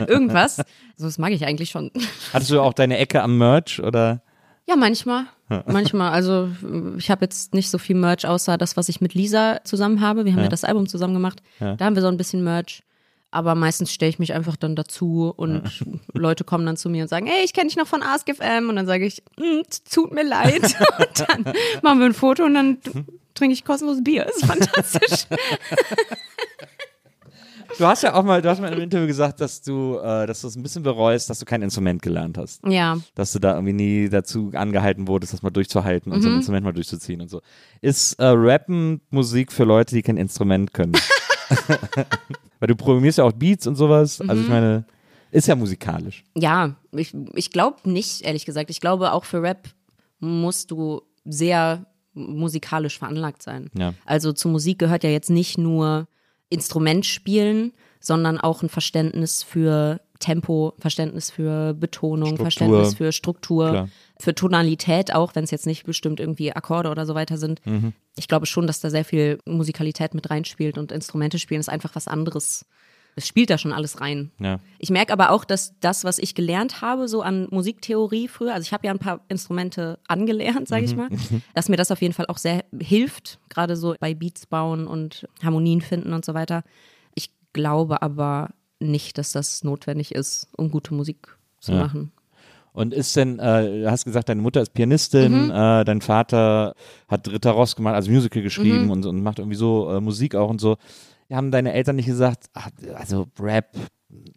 irgendwas. So, das mag ich eigentlich schon. Hattest du auch deine Ecke am Merch oder? Ja, manchmal. Manchmal. Also ich habe jetzt nicht so viel Merch, außer das, was ich mit Lisa zusammen habe. Wir haben ja, das Album zusammen gemacht. Da haben wir so ein bisschen Merch. Aber meistens stelle ich mich einfach dann dazu und Leute kommen dann zu mir und sagen, hey, ich kenne dich noch von AskFM. Und dann sage ich, "Mm, t- tut mir leid. Und dann machen wir ein Foto und dann trinke ich kostenlos Bier. Ist fantastisch. Du hast ja auch mal, du hast mal in einem Interview gesagt, dass du, äh, dass du es ein bisschen bereust, dass du kein Instrument gelernt hast. ja. Dass du da irgendwie nie dazu angehalten wurdest, das mal durchzuhalten und Mhm. so ein Instrument mal durchzuziehen und so. Ist äh, Rappen Musik für Leute, die kein Instrument können? Weil du programmierst ja auch Beats und sowas. Also ich Mhm. meine, ist ja musikalisch. Ja, ich, ich glaube nicht, ehrlich gesagt. Ich glaube, auch für Rap musst du sehr musikalisch veranlagt sein. Ja. Also zu Musik gehört ja jetzt nicht nur Instrument spielen, sondern auch ein Verständnis für Tempo, Verständnis für Betonung, Struktur. Verständnis für Struktur, Klar. für Tonalität auch, wenn es jetzt nicht bestimmt irgendwie Akkorde oder so weiter sind. Mhm. Ich glaube schon, dass da sehr viel Musikalität mit reinspielt und Instrumente spielen ist einfach was anderes. Es spielt da schon alles rein. Ja. Ich merke aber auch, dass das, was ich gelernt habe, so an Musiktheorie früher, also ich habe ja ein paar Instrumente angelernt, sage ich mal, dass mir das auf jeden Fall auch sehr hilft, gerade so bei Beats bauen und Harmonien finden und so weiter. Ich glaube aber nicht, dass das notwendig ist, um gute Musik zu Ja. machen. Und ist denn, äh, du hast gesagt, deine Mutter ist Pianistin, Mhm. äh, dein Vater hat Ritter Ross gemacht, also Musical geschrieben Mhm. und, und macht irgendwie so äh, Musik auch und so. Haben deine Eltern nicht gesagt, ach, also Rap,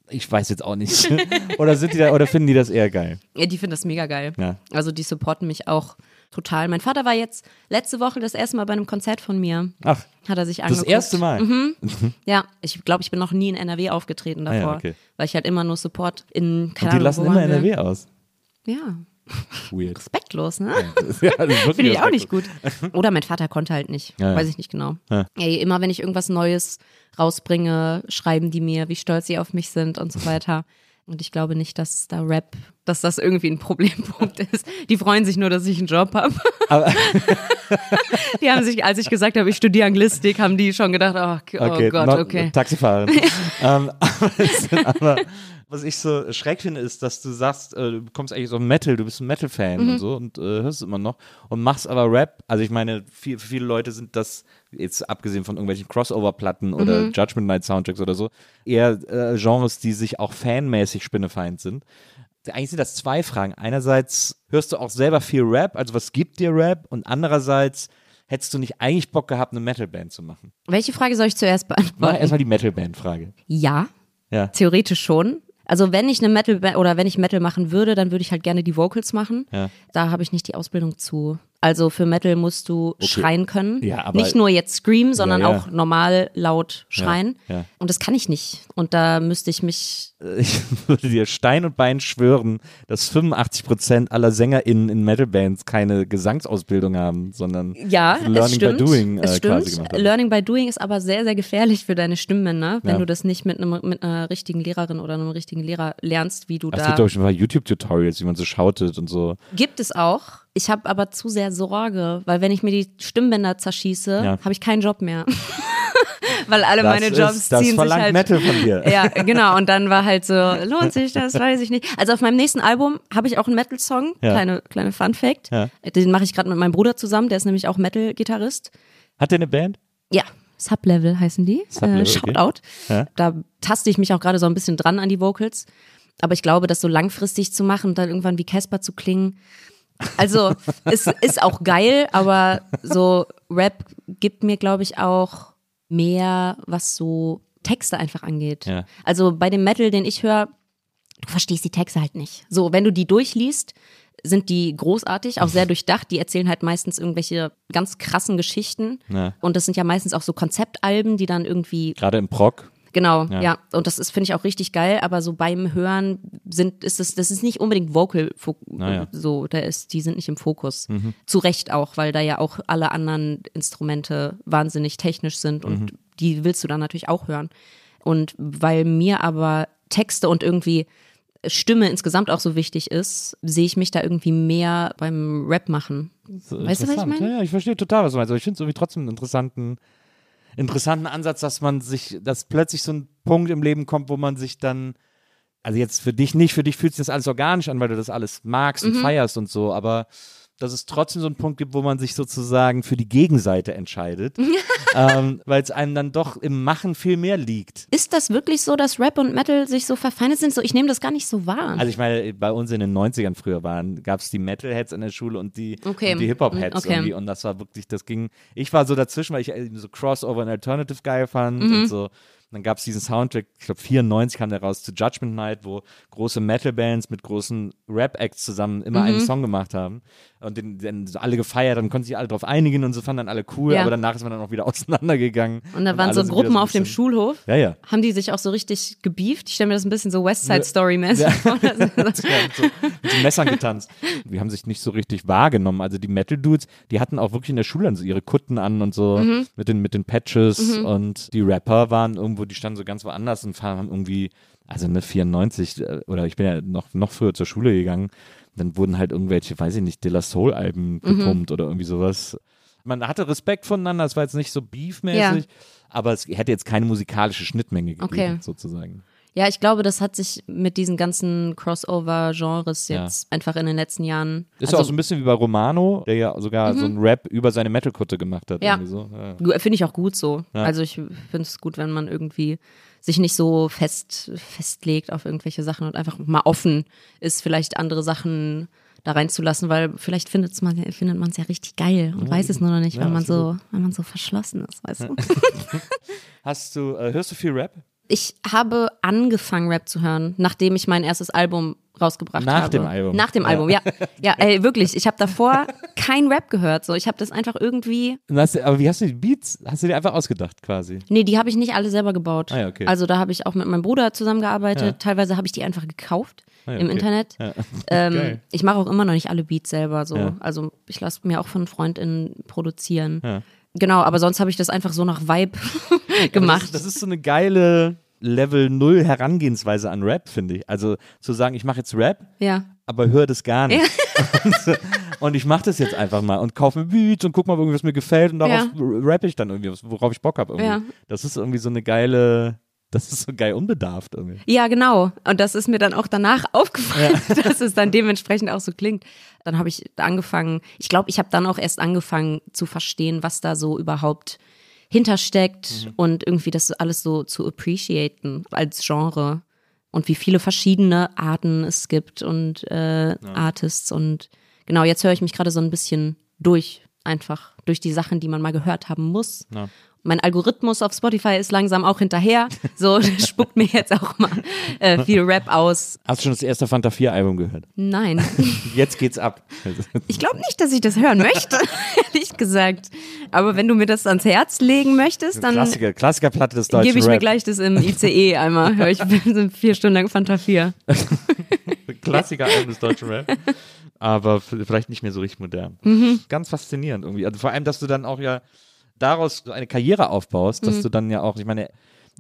ich weiß jetzt auch nicht. oder sind die da, oder finden die das eher geil? Ja, die finden das mega geil. Ja. Also die supporten mich auch total. Mein Vater war jetzt letzte Woche das erste Mal bei einem Konzert von mir. Ach, Hat er sich das angeguckt. erste Mal. Ja, ich glaube, ich bin noch nie in NRW aufgetreten Ah ja, davor, okay. weil ich halt immer nur Support in keine Und die Ahnung, lassen immer? NRW aus. Ja, Weird. respektlos, ne? ja, Finde ich auch nicht gut. Oder mein Vater konnte halt nicht. Ja, ja. Weiß ich nicht genau. Ey, immer wenn ich irgendwas Neues rausbringe, schreiben die mir, wie stolz sie auf mich sind und so weiter. Und ich glaube nicht, dass da Rap, dass das irgendwie ein Problempunkt ist. Die freuen sich nur, dass ich einen Job habe. Die haben sich, als ich gesagt habe, ich studiere Anglistik, haben die schon gedacht, oh, oh Okay, Gott, okay. Taxifahrerin. ähm, aber was ich so schräg finde, ist, dass du sagst, äh, du kommst eigentlich dem Metal, du bist ein Metal-Fan Mhm. und so und äh, hörst es immer noch und machst aber Rap. Also ich meine, viel, für viele Leute sind das, jetzt abgesehen von irgendwelchen Crossover-Platten oder Mhm. Judgment Night Soundtracks oder so, eher äh, Genres, die sich auch fanmäßig spinnefeind sind. Eigentlich sind das zwei Fragen. Einerseits hörst du auch selber viel Rap, also was gibt dir Rap? Und andererseits hättest du nicht eigentlich Bock gehabt, eine Metal-Band zu machen? Welche Frage soll ich zuerst Mach beantworten? erstmal die Metal-Band-Frage. Ja, Ja. theoretisch schon. Also wenn ich eine Metal oder wenn ich Metal machen würde, dann würde ich halt gerne die Vocals machen. Ja. Da habe ich nicht die Ausbildung zu. Also für Metal musst du schreien können. Ja, aber- nicht nur jetzt scream, sondern Ja, auch normal laut schreien. Und das kann ich nicht. Und da müsste ich mich Ich würde dir Stein und Bein schwören, dass 85% aller SängerInnen in Metal-Bands keine Gesangsausbildung haben, sondern Ja, Learning es stimmt. by Doing es äh, stimmt. quasi gemacht haben. Learning by Doing ist aber sehr, sehr gefährlich für deine Stimmbänder, wenn Ja. du das nicht mit, einem, mit einer richtigen Lehrerin oder einem richtigen Lehrer lernst, wie du Es da. gibt, glaube ich, ein paar YouTube-Tutorials, wie man so schautet und so. Gibt es auch. Ich habe aber zu sehr Sorge, weil wenn ich mir die Stimmbänder zerschieße, Ja. habe ich keinen Job mehr. weil alle Das meine Jobs ist, das ziehen sich halt. Metal von dir. Ja, genau. Und dann war halt so, lohnt sich das, weiß ich nicht. Also auf meinem nächsten Album habe ich auch einen Metal-Song, Ja. kleine, kleine Fun Fact. Ja. Den mache ich gerade mit meinem Bruder zusammen, der ist nämlich auch Metal-Gitarrist. Hat der eine Band? Ja, Sublevel heißen die. Sublevel, äh, okay. Shoutout. Ja. Da taste ich mich auch gerade so ein bisschen dran an die Vocals. Aber ich glaube, das so langfristig zu machen und dann irgendwann wie Casper zu klingen. Also, es ist auch geil, aber so Rap gibt mir, glaube ich, auch mehr, was so Texte einfach angeht. Ja. Also bei dem Metal, den ich höre, du verstehst die Texte halt nicht. So, wenn du die durchliest, sind die großartig, auch sehr durchdacht. Die erzählen halt meistens irgendwelche ganz krassen Geschichten. Ja. Und das sind ja meistens auch so Konzeptalben, die dann irgendwie Gerade im Prog. Genau, Ja. ja. Und das ist, finde ich, auch richtig geil, aber so beim Hören sind, ist es, das ist nicht unbedingt Vocal, Naja. so, da ist, die sind nicht im Fokus. Zu Recht auch, weil da ja auch alle anderen Instrumente wahnsinnig technisch sind und die willst du dann natürlich auch hören. Und weil mir aber Texte und irgendwie Stimme insgesamt auch so wichtig ist, sehe ich mich da irgendwie mehr beim Rap machen. Weißt du, was ich meine? Ja, ja, ich verstehe total, was du meinst. Aber ich finde es irgendwie trotzdem einen interessanten, interessanten Ansatz, dass man sich, dass plötzlich so ein Punkt im Leben kommt, wo man sich dann, also jetzt für dich nicht, für dich fühlt sich das alles organisch an, weil du das alles magst Mhm. und feierst und so, aber dass es trotzdem so einen Punkt gibt, wo man sich sozusagen für die Gegenseite entscheidet, ähm, weil es einem dann doch im Machen viel mehr liegt. Ist das wirklich so, dass Rap und Metal sich so verfeindet sind? So, ich nehme das gar nicht so wahr. Also ich meine, bei uns in den 90ern früher waren, gab es die Metalheads in der Schule und die, Okay. und die Hip-Hop-Heads Okay. irgendwie und das war wirklich, das ging, ich war so dazwischen, weil ich eben so Crossover und Alternative geil fand Mhm. und so. Dann gab es diesen Soundtrack, ich glaube 94 kam der raus zu Judgment Night, wo große Metal-Bands mit großen Rap-Acts zusammen immer Mhm. einen Song gemacht haben und den, den so alle gefeiert, dann konnten sich alle drauf einigen und so fanden dann alle cool, Ja. aber danach ist man dann auch wieder auseinandergegangen. und da waren so Gruppen ein auf dem Schulhof. Ja, ja. Haben die sich auch so richtig gebieft? Ich stelle mir das ein bisschen so West Side Story mäßig vor. So, mit so Messern getanzt. Die haben sich nicht so richtig wahrgenommen. Also die Metal-Dudes, die hatten auch wirklich in der Schule dann so ihre Kutten an und so Mhm. mit, den, mit den Patches und die Rapper waren irgendwo, die standen so ganz woanders und haben irgendwie, also eine 94 äh, oder ich bin ja noch, noch früher zur Schule gegangen, dann wurden halt irgendwelche, weiß ich nicht, De La Soul-Alben Mhm. gepumpt oder irgendwie sowas. Man hatte Respekt voneinander, es war jetzt nicht so beefmäßig, aber es hätte jetzt keine musikalische Schnittmenge gegeben, Okay. sozusagen. Ja, ich glaube, das hat sich mit diesen ganzen Crossover-Genres Ja. jetzt einfach in den letzten Jahren. Ist also, auch so ein bisschen wie bei Romano, der ja sogar so einen Rap über seine Metal-Kutte gemacht hat. Ja. So. Ja. Finde ich auch gut so. Ja. Also ich finde es gut, wenn man irgendwie sich nicht so fest festlegt auf irgendwelche Sachen und einfach mal offen ist, vielleicht andere Sachen da reinzulassen, weil vielleicht findet's man, findet man es ja richtig geil und weiß es nur noch nicht, weil man so, weil man so verschlossen ist, weißt du. Hast du, äh, hörst du viel Rap? Ich habe angefangen, Rap zu hören, nachdem ich mein erstes Album rausgebracht Nach habe. dem Album. Nach dem Ja. Album, ja. Ja, ey, wirklich. Ich habe davor kein Rap gehört. So, ich habe das einfach irgendwie. Hast du, aber wie hast du die Beats? Hast du dir einfach ausgedacht quasi? Nee, die habe ich nicht alle selber gebaut. Ah ja, okay. Also da habe ich auch mit meinem Bruder zusammengearbeitet. Ja. Teilweise habe ich die einfach gekauft Ah ja, im okay. Internet. Ja. Ähm, ich mache auch immer noch nicht alle Beats selber. So. Ja. Also ich lasse mir auch von FreundInnen produzieren. Ja. Genau, aber sonst habe ich das einfach so nach Vibe gemacht. Das, das ist so eine geile Level 0 Herangehensweise an Rap, finde ich. Also zu sagen, ich mache jetzt Rap, ja. aber höre das gar nicht. Und, und ich mache das jetzt einfach mal und kaufe mir Beats und guck mal, was mir gefällt und darauf Ja. rappe ich dann irgendwie, worauf ich Bock habe. Ja. Das ist irgendwie so eine geile, das ist so geil unbedarft irgendwie. Ja, genau. Und das ist mir dann auch danach aufgefallen, dass es dann dementsprechend auch so klingt. Dann habe ich angefangen, ich glaube, ich habe dann auch erst angefangen zu verstehen, was da so überhaupt hintersteckt und irgendwie das alles so zu appreciaten als Genre und wie viele verschiedene Arten es gibt und äh, Artists und genau, jetzt höre ich mich gerade so ein bisschen durch, einfach durch die Sachen, die man mal gehört haben muss. Ja. Mein Algorithmus auf Spotify ist langsam auch hinterher. So spuckt mir jetzt auch mal äh, viel Rap aus. Hast du schon das erste Fanta 4 Album gehört? Nein, Jetzt geht's ab. ich glaube nicht, dass ich das hören möchte, ehrlich gesagt. Aber wenn du mir das ans Herz legen möchtest, dann Klassiker, Klassikerplatte des deutschen gebe ich Rap. mir gleich das im ICE einmal. Hör ich vier Stunden lang Fanta 4. Klassiker-Album des deutschen Rap. Aber vielleicht nicht mehr so richtig modern. Mhm. Ganz faszinierend irgendwie. Also vor allem, dass du dann auch ja daraus so eine Karriere aufbaust, Mhm. dass du dann ja auch, ich meine,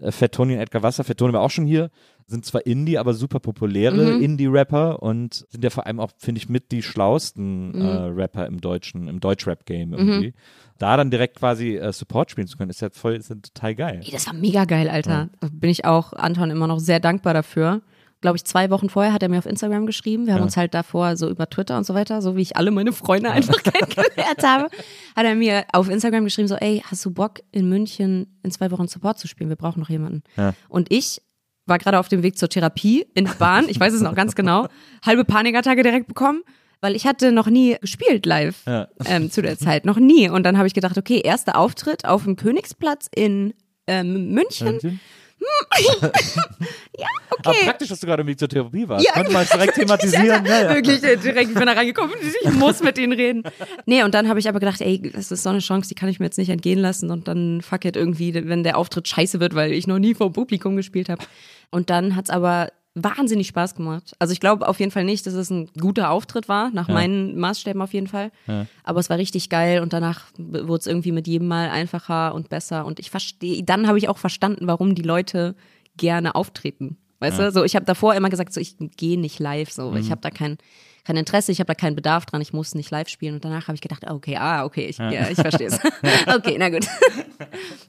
äh, Fat Tony und Edgar Wasser, Fat Tony war auch schon hier, sind zwar Indie, aber super populäre Mhm. Indie-Rapper und sind ja vor allem auch, finde ich, mit die schlauesten Mhm. äh, Rapper im deutschen, im Deutsch-Rap-Game irgendwie. Da dann direkt quasi äh, Support spielen zu können, ist ja voll, ist ja total geil. Ey, das war mega geil, Alter. Da bin ich auch Anton immer noch sehr dankbar dafür. Glaube ich, zwei Wochen vorher hat er mir auf Instagram geschrieben. Wir haben Ja. uns halt davor so über Twitter und so weiter, so wie ich alle meine Freunde einfach kennengelernt habe, hat er mir auf Instagram geschrieben, so, ey, hast du Bock in München in zwei Wochen Support zu spielen? Wir brauchen noch jemanden. Ja. Und ich war gerade auf dem Weg zur Therapie in der Bahn, ich weiß es noch ganz genau, halbe Panikattacke direkt bekommen, weil ich hatte noch nie gespielt live Ja. ähm, zu der Zeit, noch nie. Und dann habe ich gedacht, okay, erster Auftritt auf dem Königsplatz in ähm, München. München? Aber praktisch, dass du gerade mit zur Therapie warst. Ja, Konnte man es direkt thematisieren. Ja, ja. Wirklich, äh, direkt, ich bin da reingekommen, ich muss mit ihnen reden. Nee, und dann habe ich aber gedacht, ey, das ist so eine Chance, die kann ich mir jetzt nicht entgehen lassen und dann fuck it irgendwie, wenn der Auftritt scheiße wird, weil ich noch nie vor Publikum gespielt habe. Und dann hat's aber wahnsinnig Spaß gemacht. Also ich glaube auf jeden Fall nicht, dass es ein guter Auftritt war, nach meinen Maßstäben auf jeden Fall. Aber es war richtig geil und danach wurde es irgendwie mit jedem Mal einfacher und besser. Und ich verstehe, dann habe ich auch verstanden, warum die Leute gerne auftreten. Weißt du, so ich habe davor immer gesagt, so ich gehe nicht live, so ich habe da kein kein Interesse, ich habe da keinen Bedarf dran, ich muss nicht live spielen. Und danach habe ich gedacht, okay, ah, okay, ich, ja. ich verstehe es. okay, na gut.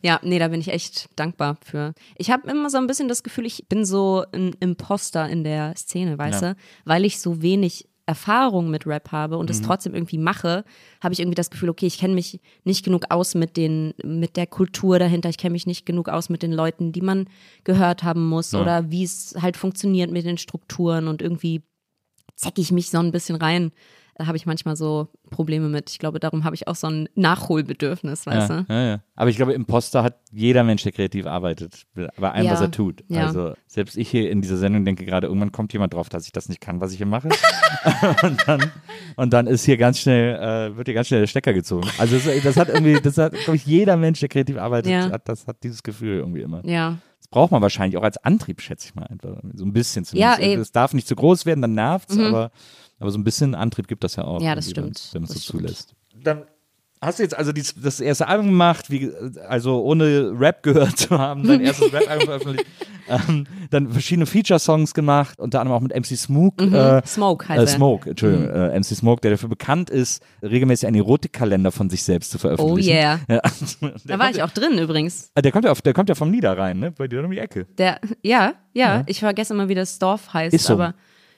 ja, nee, da bin ich echt dankbar für. Ich habe immer so ein bisschen das Gefühl, ich bin so ein Imposter in der Szene, weißt Ja. du, weil ich so wenig Erfahrung mit Rap habe und es trotzdem irgendwie mache, habe ich irgendwie das Gefühl, okay, ich kenne mich nicht genug aus mit den, mit der Kultur dahinter, ich kenne mich nicht genug aus mit den Leuten, die man gehört haben muss oder wie es halt funktioniert mit den Strukturen und irgendwie zecke ich mich so ein bisschen rein. Da habe ich manchmal so Probleme mit. Ich glaube, darum habe ich auch so ein Nachholbedürfnis, weißt Ja, du? ja, ja. Aber ich glaube, Imposter hat jeder Mensch, der kreativ arbeitet, bei allem, was er tut. Also selbst ich hier in dieser Sendung denke gerade, irgendwann kommt jemand drauf, dass ich das nicht kann, was ich hier mache. und, dann, und dann ist hier ganz schnell, äh, wird hier ganz schnell der Stecker gezogen. Also das, das hat irgendwie, das hat, glaube ich, jeder Mensch, der kreativ arbeitet, hat, das hat dieses Gefühl irgendwie immer. Ja. Das braucht man wahrscheinlich auch als Antrieb, schätze ich mal einfach. So ein bisschen zumindest. Ja, ey. Es darf nicht zu groß werden, dann nervt's, aber, aber so ein bisschen Antrieb gibt das ja auch. Ja, das stimmt. Wenn man es so stimmt. zulässt. Dann hast du jetzt also dies, das erste Album gemacht, wie, also ohne Rap gehört zu haben, dein erstes Rap-Album veröffentlicht. Ähm, dann verschiedene Feature-Songs gemacht, unter anderem auch mit MC Smoke. Äh, Smoke heißt äh. Smoke, Entschuldigung, äh, MC Smoke, der dafür bekannt ist, regelmäßig einen Erotikkalender von sich selbst zu Oh veröffentlichen. yeah. Ja, Da war ich auch drin übrigens. Ah, Der kommt ja, auf, der kommt ja vom Niederrhein, ne? Bei dir um die Ecke. Der, ja, ja, ich vergesse immer, wie das Dorf heißt, Issum. aber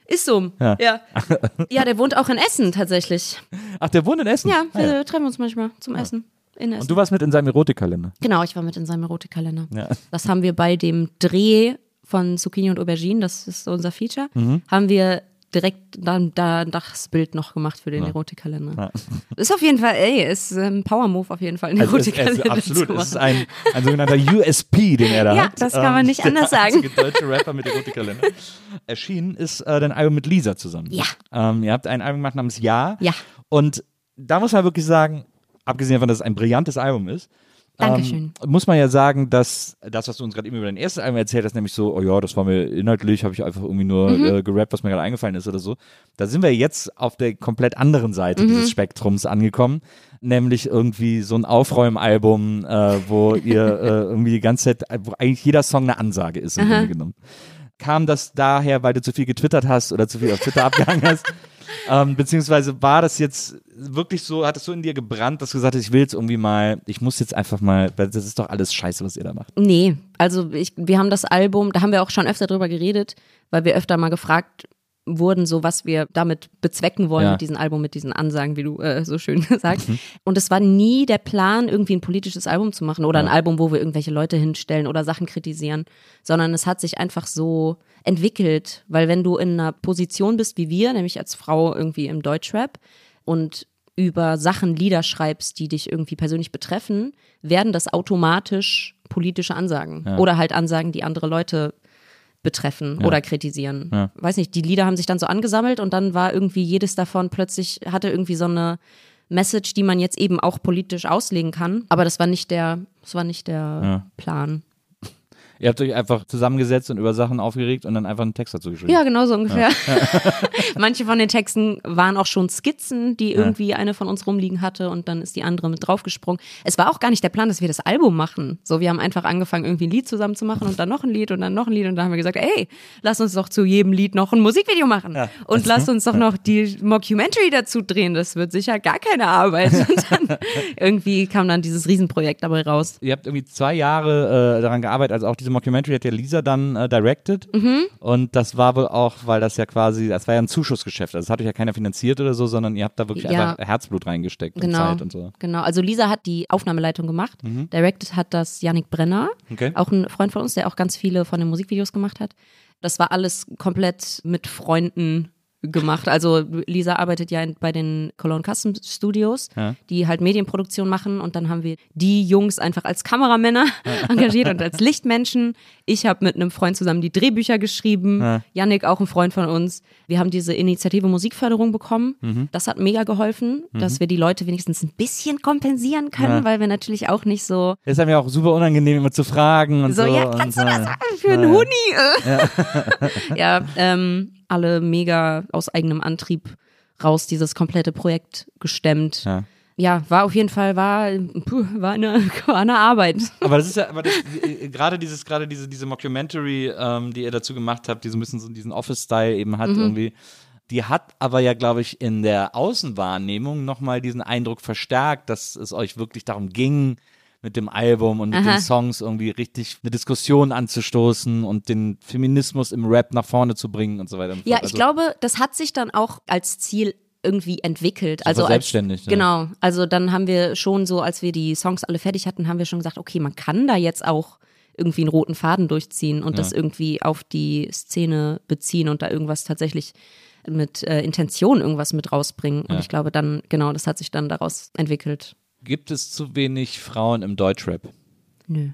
Issum. Ja. Ja. ja. der wohnt auch in Essen tatsächlich. Ach, der wohnt in Essen? Ja, Ah, wir treffen uns manchmal zum Essen in Essen. Und du warst mit in seinem Erotikkalender. Genau, ich war mit in seinem Erotikkalender. Ja. Das haben wir bei dem Dreh von Zucchini und Aubergine, das ist so unser Feature, Mhm. haben wir direkt dann da das Bild noch gemacht für den Erotikkalender. Ist auf jeden Fall, ey, ist ein Power-Move auf jeden Fall, einen Also Erotikkalender absolut, zu es ist ein, ein sogenannter USP, den er da Ja, hat. das kann man nicht der anders sagen. einzige deutsche Rapper mit Erotikkalender. Erschienen ist äh, dein Album mit Lisa zusammen. Ja. Ähm, ihr habt ein Album gemacht namens Ja. Ja. Und da muss man wirklich sagen, abgesehen davon, dass es ein brillantes Album ist, Dankeschön. Ähm, muss man ja sagen, dass das, was du uns gerade eben über dein erstes Album erzählt hast, nämlich so, oh ja, das war mir inhaltlich, habe ich einfach irgendwie nur Mhm. äh, gerappt, was mir gerade eingefallen ist oder so. Da sind wir jetzt auf der komplett anderen Seite Mhm. dieses Spektrums angekommen, nämlich irgendwie so ein Aufräumalbum, äh, wo ihr äh, irgendwie die ganze Zeit, wo eigentlich jeder Song eine Ansage ist im Grunde genommen. Kam das daher, weil du zu viel getwittert hast oder zu viel auf Twitter abgehangen hast? Ähm, beziehungsweise war das jetzt wirklich so, hat es so in dir gebrannt, dass du gesagt hast, ich will jetzt irgendwie mal, ich muss jetzt einfach mal, das ist doch alles scheiße, was ihr da macht. Nee, also ich, wir haben das Album, da haben wir auch schon öfter drüber geredet, weil wir öfter mal gefragt wurden, so was wir damit bezwecken wollen Ja. mit diesem Album, mit diesen Ansagen, wie du äh, so schön sagst. Und es war nie der Plan, irgendwie ein politisches Album zu machen oder ein Album, wo wir irgendwelche Leute hinstellen oder Sachen kritisieren, sondern es hat sich einfach so entwickelt, weil wenn du in einer Position bist wie wir, nämlich als Frau irgendwie im Deutschrap und über Sachen Lieder schreibst, die dich irgendwie persönlich betreffen, werden das automatisch politische Ansagen oder halt Ansagen, die andere Leute betreffen oder kritisieren. Ja. Weiß nicht, die Lieder haben sich dann so angesammelt und dann war irgendwie jedes davon plötzlich hatte irgendwie so eine Message, die man jetzt eben auch politisch auslegen kann, aber das war nicht der das war nicht der Plan. Ihr habt euch einfach zusammengesetzt und über Sachen aufgeregt und dann einfach einen Text dazu geschrieben. Ja, genau so ungefähr. Manche von den Texten waren auch schon Skizzen, die irgendwie eine von uns rumliegen hatte und dann ist die andere mit draufgesprungen. Es war auch gar nicht der Plan, dass wir das Album machen. So, wir haben einfach angefangen, irgendwie ein Lied zusammen zu machen und dann noch ein Lied und dann noch ein Lied und dann haben wir gesagt, ey, lass uns doch zu jedem Lied noch ein Musikvideo machen und lass uns doch noch die Mockumentary dazu drehen. Das wird sicher gar keine Arbeit. Und dann irgendwie kam dann dieses Riesenprojekt dabei raus. Ihr habt irgendwie zwei Jahre äh, daran gearbeitet, also auch diese Mockumentary hat ja Lisa dann äh, directed. Mhm. Und das war wohl auch, weil das ja quasi, das war ja ein Zuschussgeschäft. Also das hat euch ja keiner finanziert oder so, sondern ihr habt da wirklich Ja. einfach Herzblut reingesteckt und Genau, Zeit und so. genau. Also Lisa hat die Aufnahmeleitung gemacht. Directed hat das Yannick Brenner, Okay. auch ein Freund von uns, der auch ganz viele von den Musikvideos gemacht hat. Das war alles komplett mit Freunden gemacht. Also Lisa arbeitet ja in, bei den Cologne Custom Studios, Ja. die halt Medienproduktion machen und dann haben wir die Jungs einfach als Kameramänner engagiert und als Lichtmenschen. Ich habe mit einem Freund zusammen die Drehbücher geschrieben, Ja. Yannick auch ein Freund von uns. Wir haben diese Initiative Musikförderung bekommen. Mhm. Das hat mega geholfen, dass wir die Leute wenigstens ein bisschen kompensieren können, Ja. weil wir natürlich auch nicht so Ist einem ja auch super unangenehm, immer zu fragen und so. so, ja, kannst du und, das äh, sagen für einen Huni? Ja, ähm, alle mega aus eigenem Antrieb raus dieses komplette Projekt gestemmt. Ja. Ja, war auf jeden Fall, war, puh, war, eine, war eine Arbeit. Aber das ist ja, aber das, äh, gerade dieses, gerade diese, diese Mockumentary, ähm, die ihr dazu gemacht habt, die so ein bisschen so diesen Office-Style eben hat Mhm. irgendwie, die hat aber ja, glaube ich, in der Außenwahrnehmung nochmal diesen Eindruck verstärkt, dass es euch wirklich darum ging, mit dem Album und mit Aha. den Songs irgendwie richtig eine Diskussion anzustoßen und den Feminismus im Rap nach vorne zu bringen und so weiter. und Ja, fort. ich Also, glaube, das hat sich dann auch als Ziel irgendwie entwickelt. So also als, verselbstständigt, ja. Genau. Also dann haben wir schon so, als wir die Songs alle fertig hatten, haben wir schon gesagt, okay, man kann da jetzt auch irgendwie einen roten Faden durchziehen und das irgendwie auf die Szene beziehen und da irgendwas tatsächlich mit äh, Intention irgendwas mit rausbringen. Und Ja. ich glaube dann, genau, das hat sich dann daraus entwickelt. Gibt es zu wenig Frauen im Deutschrap? Nö.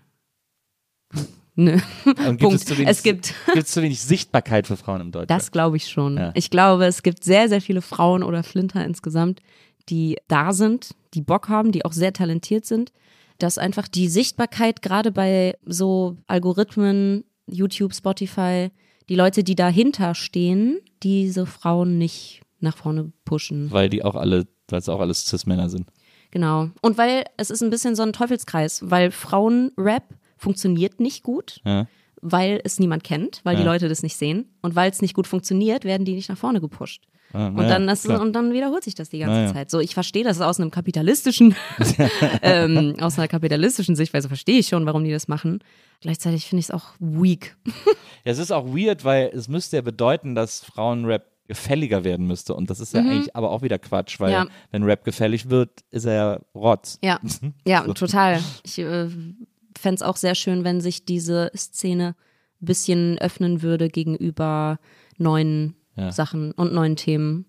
Nö. Und gibt Punkt. es zu wenig, Es gibt- gibt es zu wenig Sichtbarkeit für Frauen im Deutschrap? Das glaube ich schon. Ja. Ich glaube, es gibt sehr, sehr viele Frauen oder Flinter insgesamt, die da sind, die Bock haben, die auch sehr talentiert sind. Dass einfach die Sichtbarkeit gerade bei so Algorithmen, YouTube, Spotify, die Leute, die dahinter stehen, diese Frauen nicht nach vorne pushen. weil die auch alle, weil es auch alles Cis-Männer sind. Genau. Und weil es ist ein bisschen so ein Teufelskreis, weil Frauenrap funktioniert nicht gut, Ja. weil es niemand kennt, weil die Ja. Leute das nicht sehen. Und weil es nicht gut funktioniert, werden die nicht nach vorne gepusht. Ah, Und, dann klar. und dann wiederholt sich das die ganze Naja. Zeit. So, ich verstehe das aus einem kapitalistischen, ähm, aus einer kapitalistischen Sichtweise verstehe ich schon, warum die das machen. Gleichzeitig finde ich es auch weak. Ja, es ist auch weird, weil es müsste ja bedeuten, dass Frauenrap gefälliger werden müsste. Und das ist ja eigentlich aber auch wieder Quatsch, weil Mhm. Ja. wenn Rap gefällig wird, ist er ja Rotz. Ja, ja, total. Ich äh, fände es auch sehr schön, wenn sich diese Szene ein bisschen öffnen würde gegenüber neuen Ja. Sachen und neuen Themen.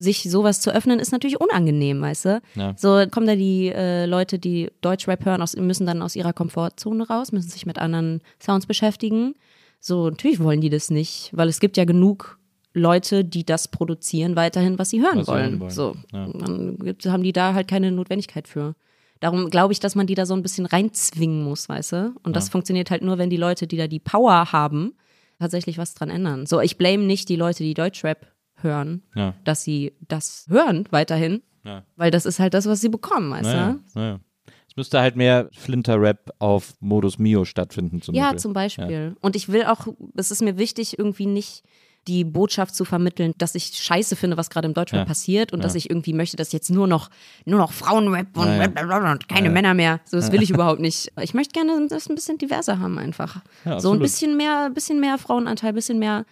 Sich sowas zu öffnen, ist natürlich unangenehm, weißt du? Ja. So kommen da die äh, Leute, die Deutschrap hören, aus, müssen dann aus ihrer Komfortzone raus, müssen sich mit anderen Sounds beschäftigen. So, natürlich wollen die das nicht, weil es gibt ja genug Leute, die das produzieren, weiterhin, was sie hören Was sie wollen. hören wollen. So, Ja. dann haben die da halt keine Notwendigkeit für. Darum glaube ich, dass man die da so ein bisschen reinzwingen muss, weißt du? Und das funktioniert halt nur, wenn die Leute, die da die Power haben, tatsächlich was dran ändern. So, ich blame nicht die Leute, die Deutschrap hören, Ja. dass sie das hören weiterhin, Ja. weil das ist halt das, was sie bekommen, weißt du? naja. Es müsste halt mehr Flinter-Rap auf Modus Mio stattfinden zum Ja, Beispiel. zum Beispiel. Und ich will auch, es ist mir wichtig, irgendwie nicht die Botschaft zu vermitteln, dass ich scheiße finde, was gerade im Deutschrap Ja. passiert und Ja. dass ich irgendwie möchte, dass jetzt nur noch, nur noch Frauenrap und, Ja, und keine. Männer mehr. So, das will ich überhaupt nicht. Ich möchte gerne das ein bisschen diverser haben einfach. So ein bisschen mehr, bisschen mehr Frauenanteil, bisschen mehr,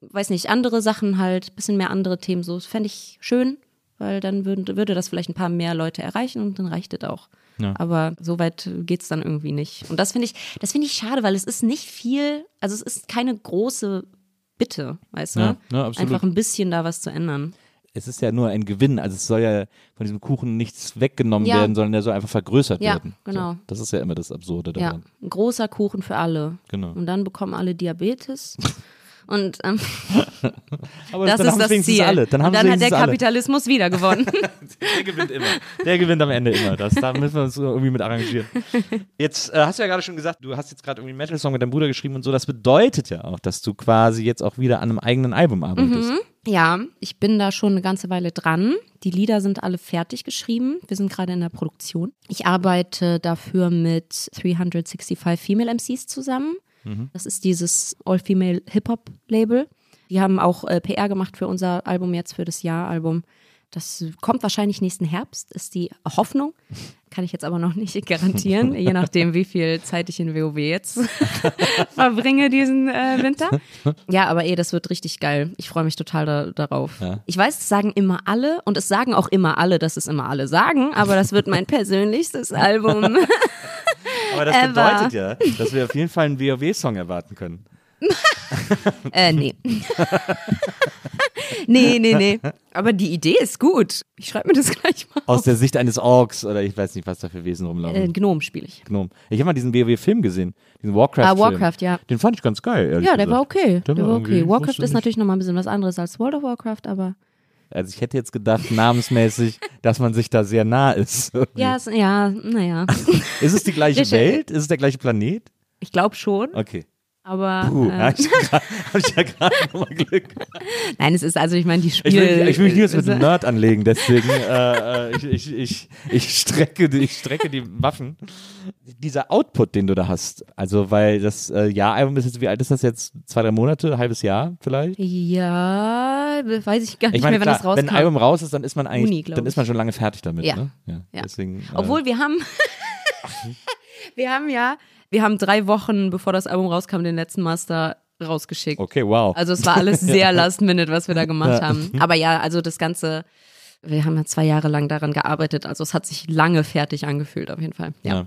weiß nicht, andere Sachen halt, bisschen mehr andere Themen. So, das fände ich schön, weil dann würden, würde das vielleicht ein paar mehr Leute erreichen und dann reicht es auch. Ja. Aber so weit geht's dann irgendwie nicht. Und das finde ich, das finde ich schade, weil es ist nicht viel, also es ist keine große Bitte, weißt du? Ja, ja. Einfach ein bisschen da was zu ändern. Es ist ja nur ein Gewinn. Also es soll ja von diesem Kuchen nichts weggenommen Ja. werden, sondern der soll einfach vergrößert Ja, werden. genau. So, das ist ja immer das Absurde Ja, daran. ein großer Kuchen für alle. Genau. Und dann bekommen alle Diabetes. Und ähm, Aber das dann ist das Ziel. alle. Dann haben Und dann hat der wenigstens alle. Kapitalismus wieder gewonnen. Der gewinnt immer. Der gewinnt am Ende immer. Das, da müssen wir uns irgendwie mit arrangieren. Jetzt äh, hast du ja gerade schon gesagt, du hast jetzt gerade irgendwie einen Metal-Song mit deinem Bruder geschrieben und so. Das bedeutet ja auch, dass du quasi jetzt auch wieder an einem eigenen Album arbeitest. Ja, ich bin da schon eine ganze Weile dran. Die Lieder sind alle fertig geschrieben. Wir sind gerade in der Produktion. Ich arbeite dafür mit 365 Female MCs zusammen. Das ist dieses All-Female Hip-Hop-Label. Die haben auch äh, PR gemacht für unser Album jetzt, für das Jahr-Album. Das kommt wahrscheinlich nächsten Herbst, ist die Hoffnung. Kann ich jetzt aber noch nicht garantieren, je nachdem, wie viel Zeit ich in WoW jetzt verbringe diesen äh, Winter. Ja, aber eh, das wird richtig geil. Ich freue mich total da, darauf. Ja. Ich weiß, es sagen immer alle und es sagen auch immer alle, dass es immer alle sagen, aber das wird mein persönlichstes Album. Aber das bedeutet ja, dass wir auf jeden Fall einen WoW-Song erwarten können. äh, nee. Nee, nee, nee. Aber die Idee ist gut. Ich schreibe mir das gleich mal Aus auf. der Sicht eines Orks oder ich weiß nicht, was da für Wesen rumlaufen. Äh, Gnom spiele ich. Gnome. Ich habe mal diesen WoW-Film gesehen, diesen Warcraft. Ah, Warcraft, ja. Den fand ich ganz geil, ehrlich Ja, der gesagt. war okay. Der, war okay. Warcraft ist natürlich nochmal ein bisschen was anderes als World of Warcraft, aber. Also ich hätte jetzt gedacht, namensmäßig, dass man sich da sehr nah ist. Ja, es, ja, naja. Ist es die gleiche Welt? Ist es der gleiche Planet? Ich glaube schon, Okay. Aber. Puh, äh, hab ich grad- hab ich ja gerade nochmal Glück. nein, es ist also, ich meine, die Ich Spiele. will, ich will mich niemals mit einem Nerd anlegen, deswegen äh, äh, ich, ich, ich, ich, strecke, die- ich strecke die Waffen. Dieser Output, den du da hast, also weil das äh, Jahr-Album ist jetzt, wie alt ist das jetzt? Zwei, drei Monate, halbes Jahr vielleicht? Ja, weiß ich gar nicht Ich meine, mehr, wann klar, das rauskam. wenn ein Album raus ist, dann ist man eigentlich, glaub dann ist ich. man schon lange fertig damit. Ja. Ne? Ja, Ja. Deswegen, äh, Obwohl wir haben, wir haben ja, wir haben drei Wochen, bevor das Album rauskam, den letzten Master rausgeschickt. Okay, wow. Also es war alles sehr last minute, was wir da gemacht haben. Aber ja, also das Ganze, wir haben ja zwei Jahre lang daran gearbeitet, also es hat sich lange fertig angefühlt auf jeden Fall. Ja. Ja.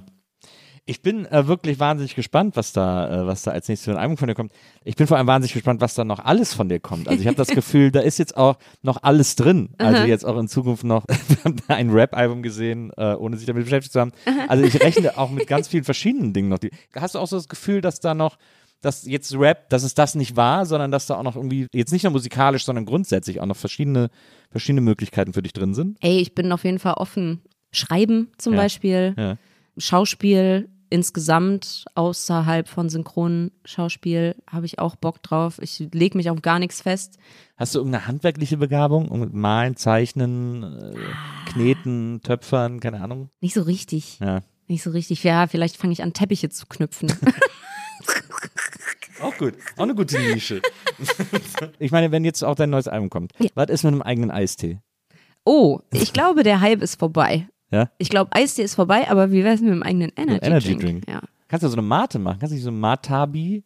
Ich bin äh, wirklich wahnsinnig gespannt, was da, äh, was da als nächstes für ein Album von dir kommt. Ich bin vor allem wahnsinnig gespannt, was da noch alles von dir kommt. Also ich habe das Gefühl, da ist jetzt auch noch alles drin. Also jetzt auch in Zukunft noch ein Rap-Album gesehen, äh, ohne sich damit beschäftigt zu haben. Also ich rechne auch mit ganz vielen verschiedenen Dingen noch. Die, hast du auch so das Gefühl, dass da noch dass jetzt Rap, dass es das nicht war, sondern dass da auch noch irgendwie, jetzt nicht nur musikalisch, sondern grundsätzlich auch noch verschiedene, verschiedene Möglichkeiten für dich drin sind? Ey, ich bin auf jeden Fall offen. Schreiben zum Ja. Beispiel, Ja. Schauspiel insgesamt außerhalb von Synchronschauspiel habe ich auch Bock drauf. Ich lege mich auf gar nichts fest. Hast du irgendeine handwerkliche Begabung? Malen, Zeichnen, äh, Kneten, Töpfern, keine Ahnung? Nicht so richtig. Ja. Nicht so richtig. Ja, vielleicht fange ich an, Teppiche zu knüpfen. Auch gut. Auch eine gute Nische. ich meine, wenn jetzt auch dein neues Album kommt, Ja. was ist mit einem eigenen Eistee? Oh, ich glaube, der Hype ist vorbei. Ja? Ich glaube, Eistee ist vorbei, aber wie wär's mit dem eigenen Energy, Energy Drink? Drink. Ja. Kannst du so eine Mate machen? Kannst du nicht so ein Matabi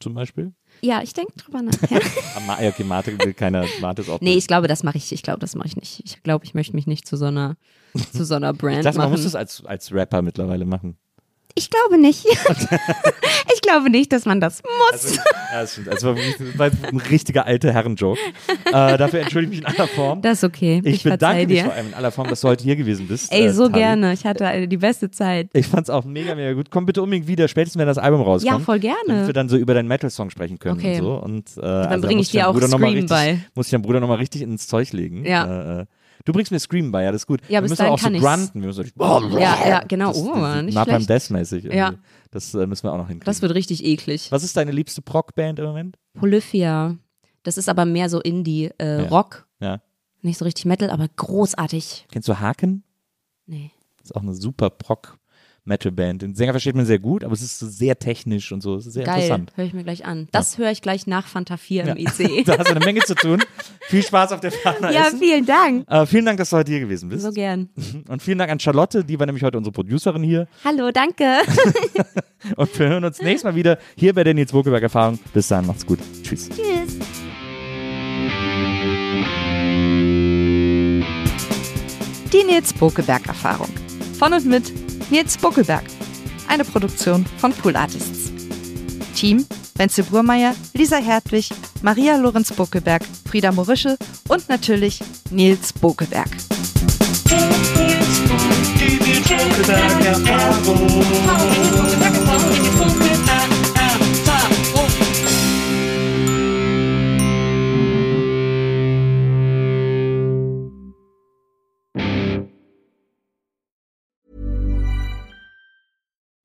zum Beispiel? ja, ich denke drüber nach. Ja. Ah, ja, okay, Mate will keiner. Mate ist auch nee, ich glaube, das mache ich. Ich glaube, das mache ich nicht. Ich glaube, ich möchte mich nicht zu so einer, zu so einer Brand Ich dachte, man machen. muss das als, als Rapper mittlerweile machen. Ich glaube nicht. ich glaube nicht, dass man das muss. Ja, das. Also, das war ein richtiger alter Herrenjoke. äh, dafür entschuldige ich mich in aller Form. das ist okay. Ich, Ich, bedanke mich dir. vor allem in aller Form, dass du heute hier gewesen bist. Ey, äh, so Tali. gerne. Ich hatte eine, die beste Zeit. Ich fand's auch mega, mega gut. Komm bitte unbedingt wieder, spätestens wenn das Album rauskommt. Ja, voll gerne. Damit wir dann so über deinen Metal-Song sprechen können Okay. und so. Und, äh, dann also, bring muss ich dir auch Bruder Scream richtig, bei. Muss ich deinem Bruder nochmal richtig ins Zeug legen. Ja. Du bringst mir Scream bei, ja, das ist gut. Ja, wir müssen auch so grunten. Wir müssen so, Ja, ja, genau. Das, Oh, das, nicht Napalm schlecht. Death-mäßig. Ja. Das äh, müssen wir auch noch hinkriegen. Das wird richtig eklig. Was ist deine liebste Proc-Band im Moment? Polyphia. Das ist aber mehr so Indie, äh, Ja. Rock. Ja. Nicht so richtig Metal, aber großartig. Kennst du Haken? Nee. Das ist auch eine super Proc-Metal-Band. Den Sänger versteht man sehr gut, aber es ist so sehr technisch und so. Es ist sehr Geil, interessant. höre ich mir gleich an. Das höre ich gleich nach Fanta 4 im IC. Da hast du eine Menge zu tun. Viel Spaß auf der Fahrt ja, Essen. vielen Dank. Äh, vielen Dank, dass du heute hier gewesen bist. So gern. Und vielen Dank an Charlotte, die war nämlich heute unsere Producerin hier. Hallo, danke. Und wir hören uns nächstes Mal wieder hier bei der Nils Bokeberg Erfahrung. Bis dann, macht's gut. Tschüss. Tschüss. Die Nils Bokeberg Erfahrung. Von und mit Nils Bokeberg. Eine Produktion von Pool Artists. Team Wenzel Burmeier, Lisa Hertwig, Maria Lorenz Bokeberg, Frieda Morische und natürlich Nils Bokeberg.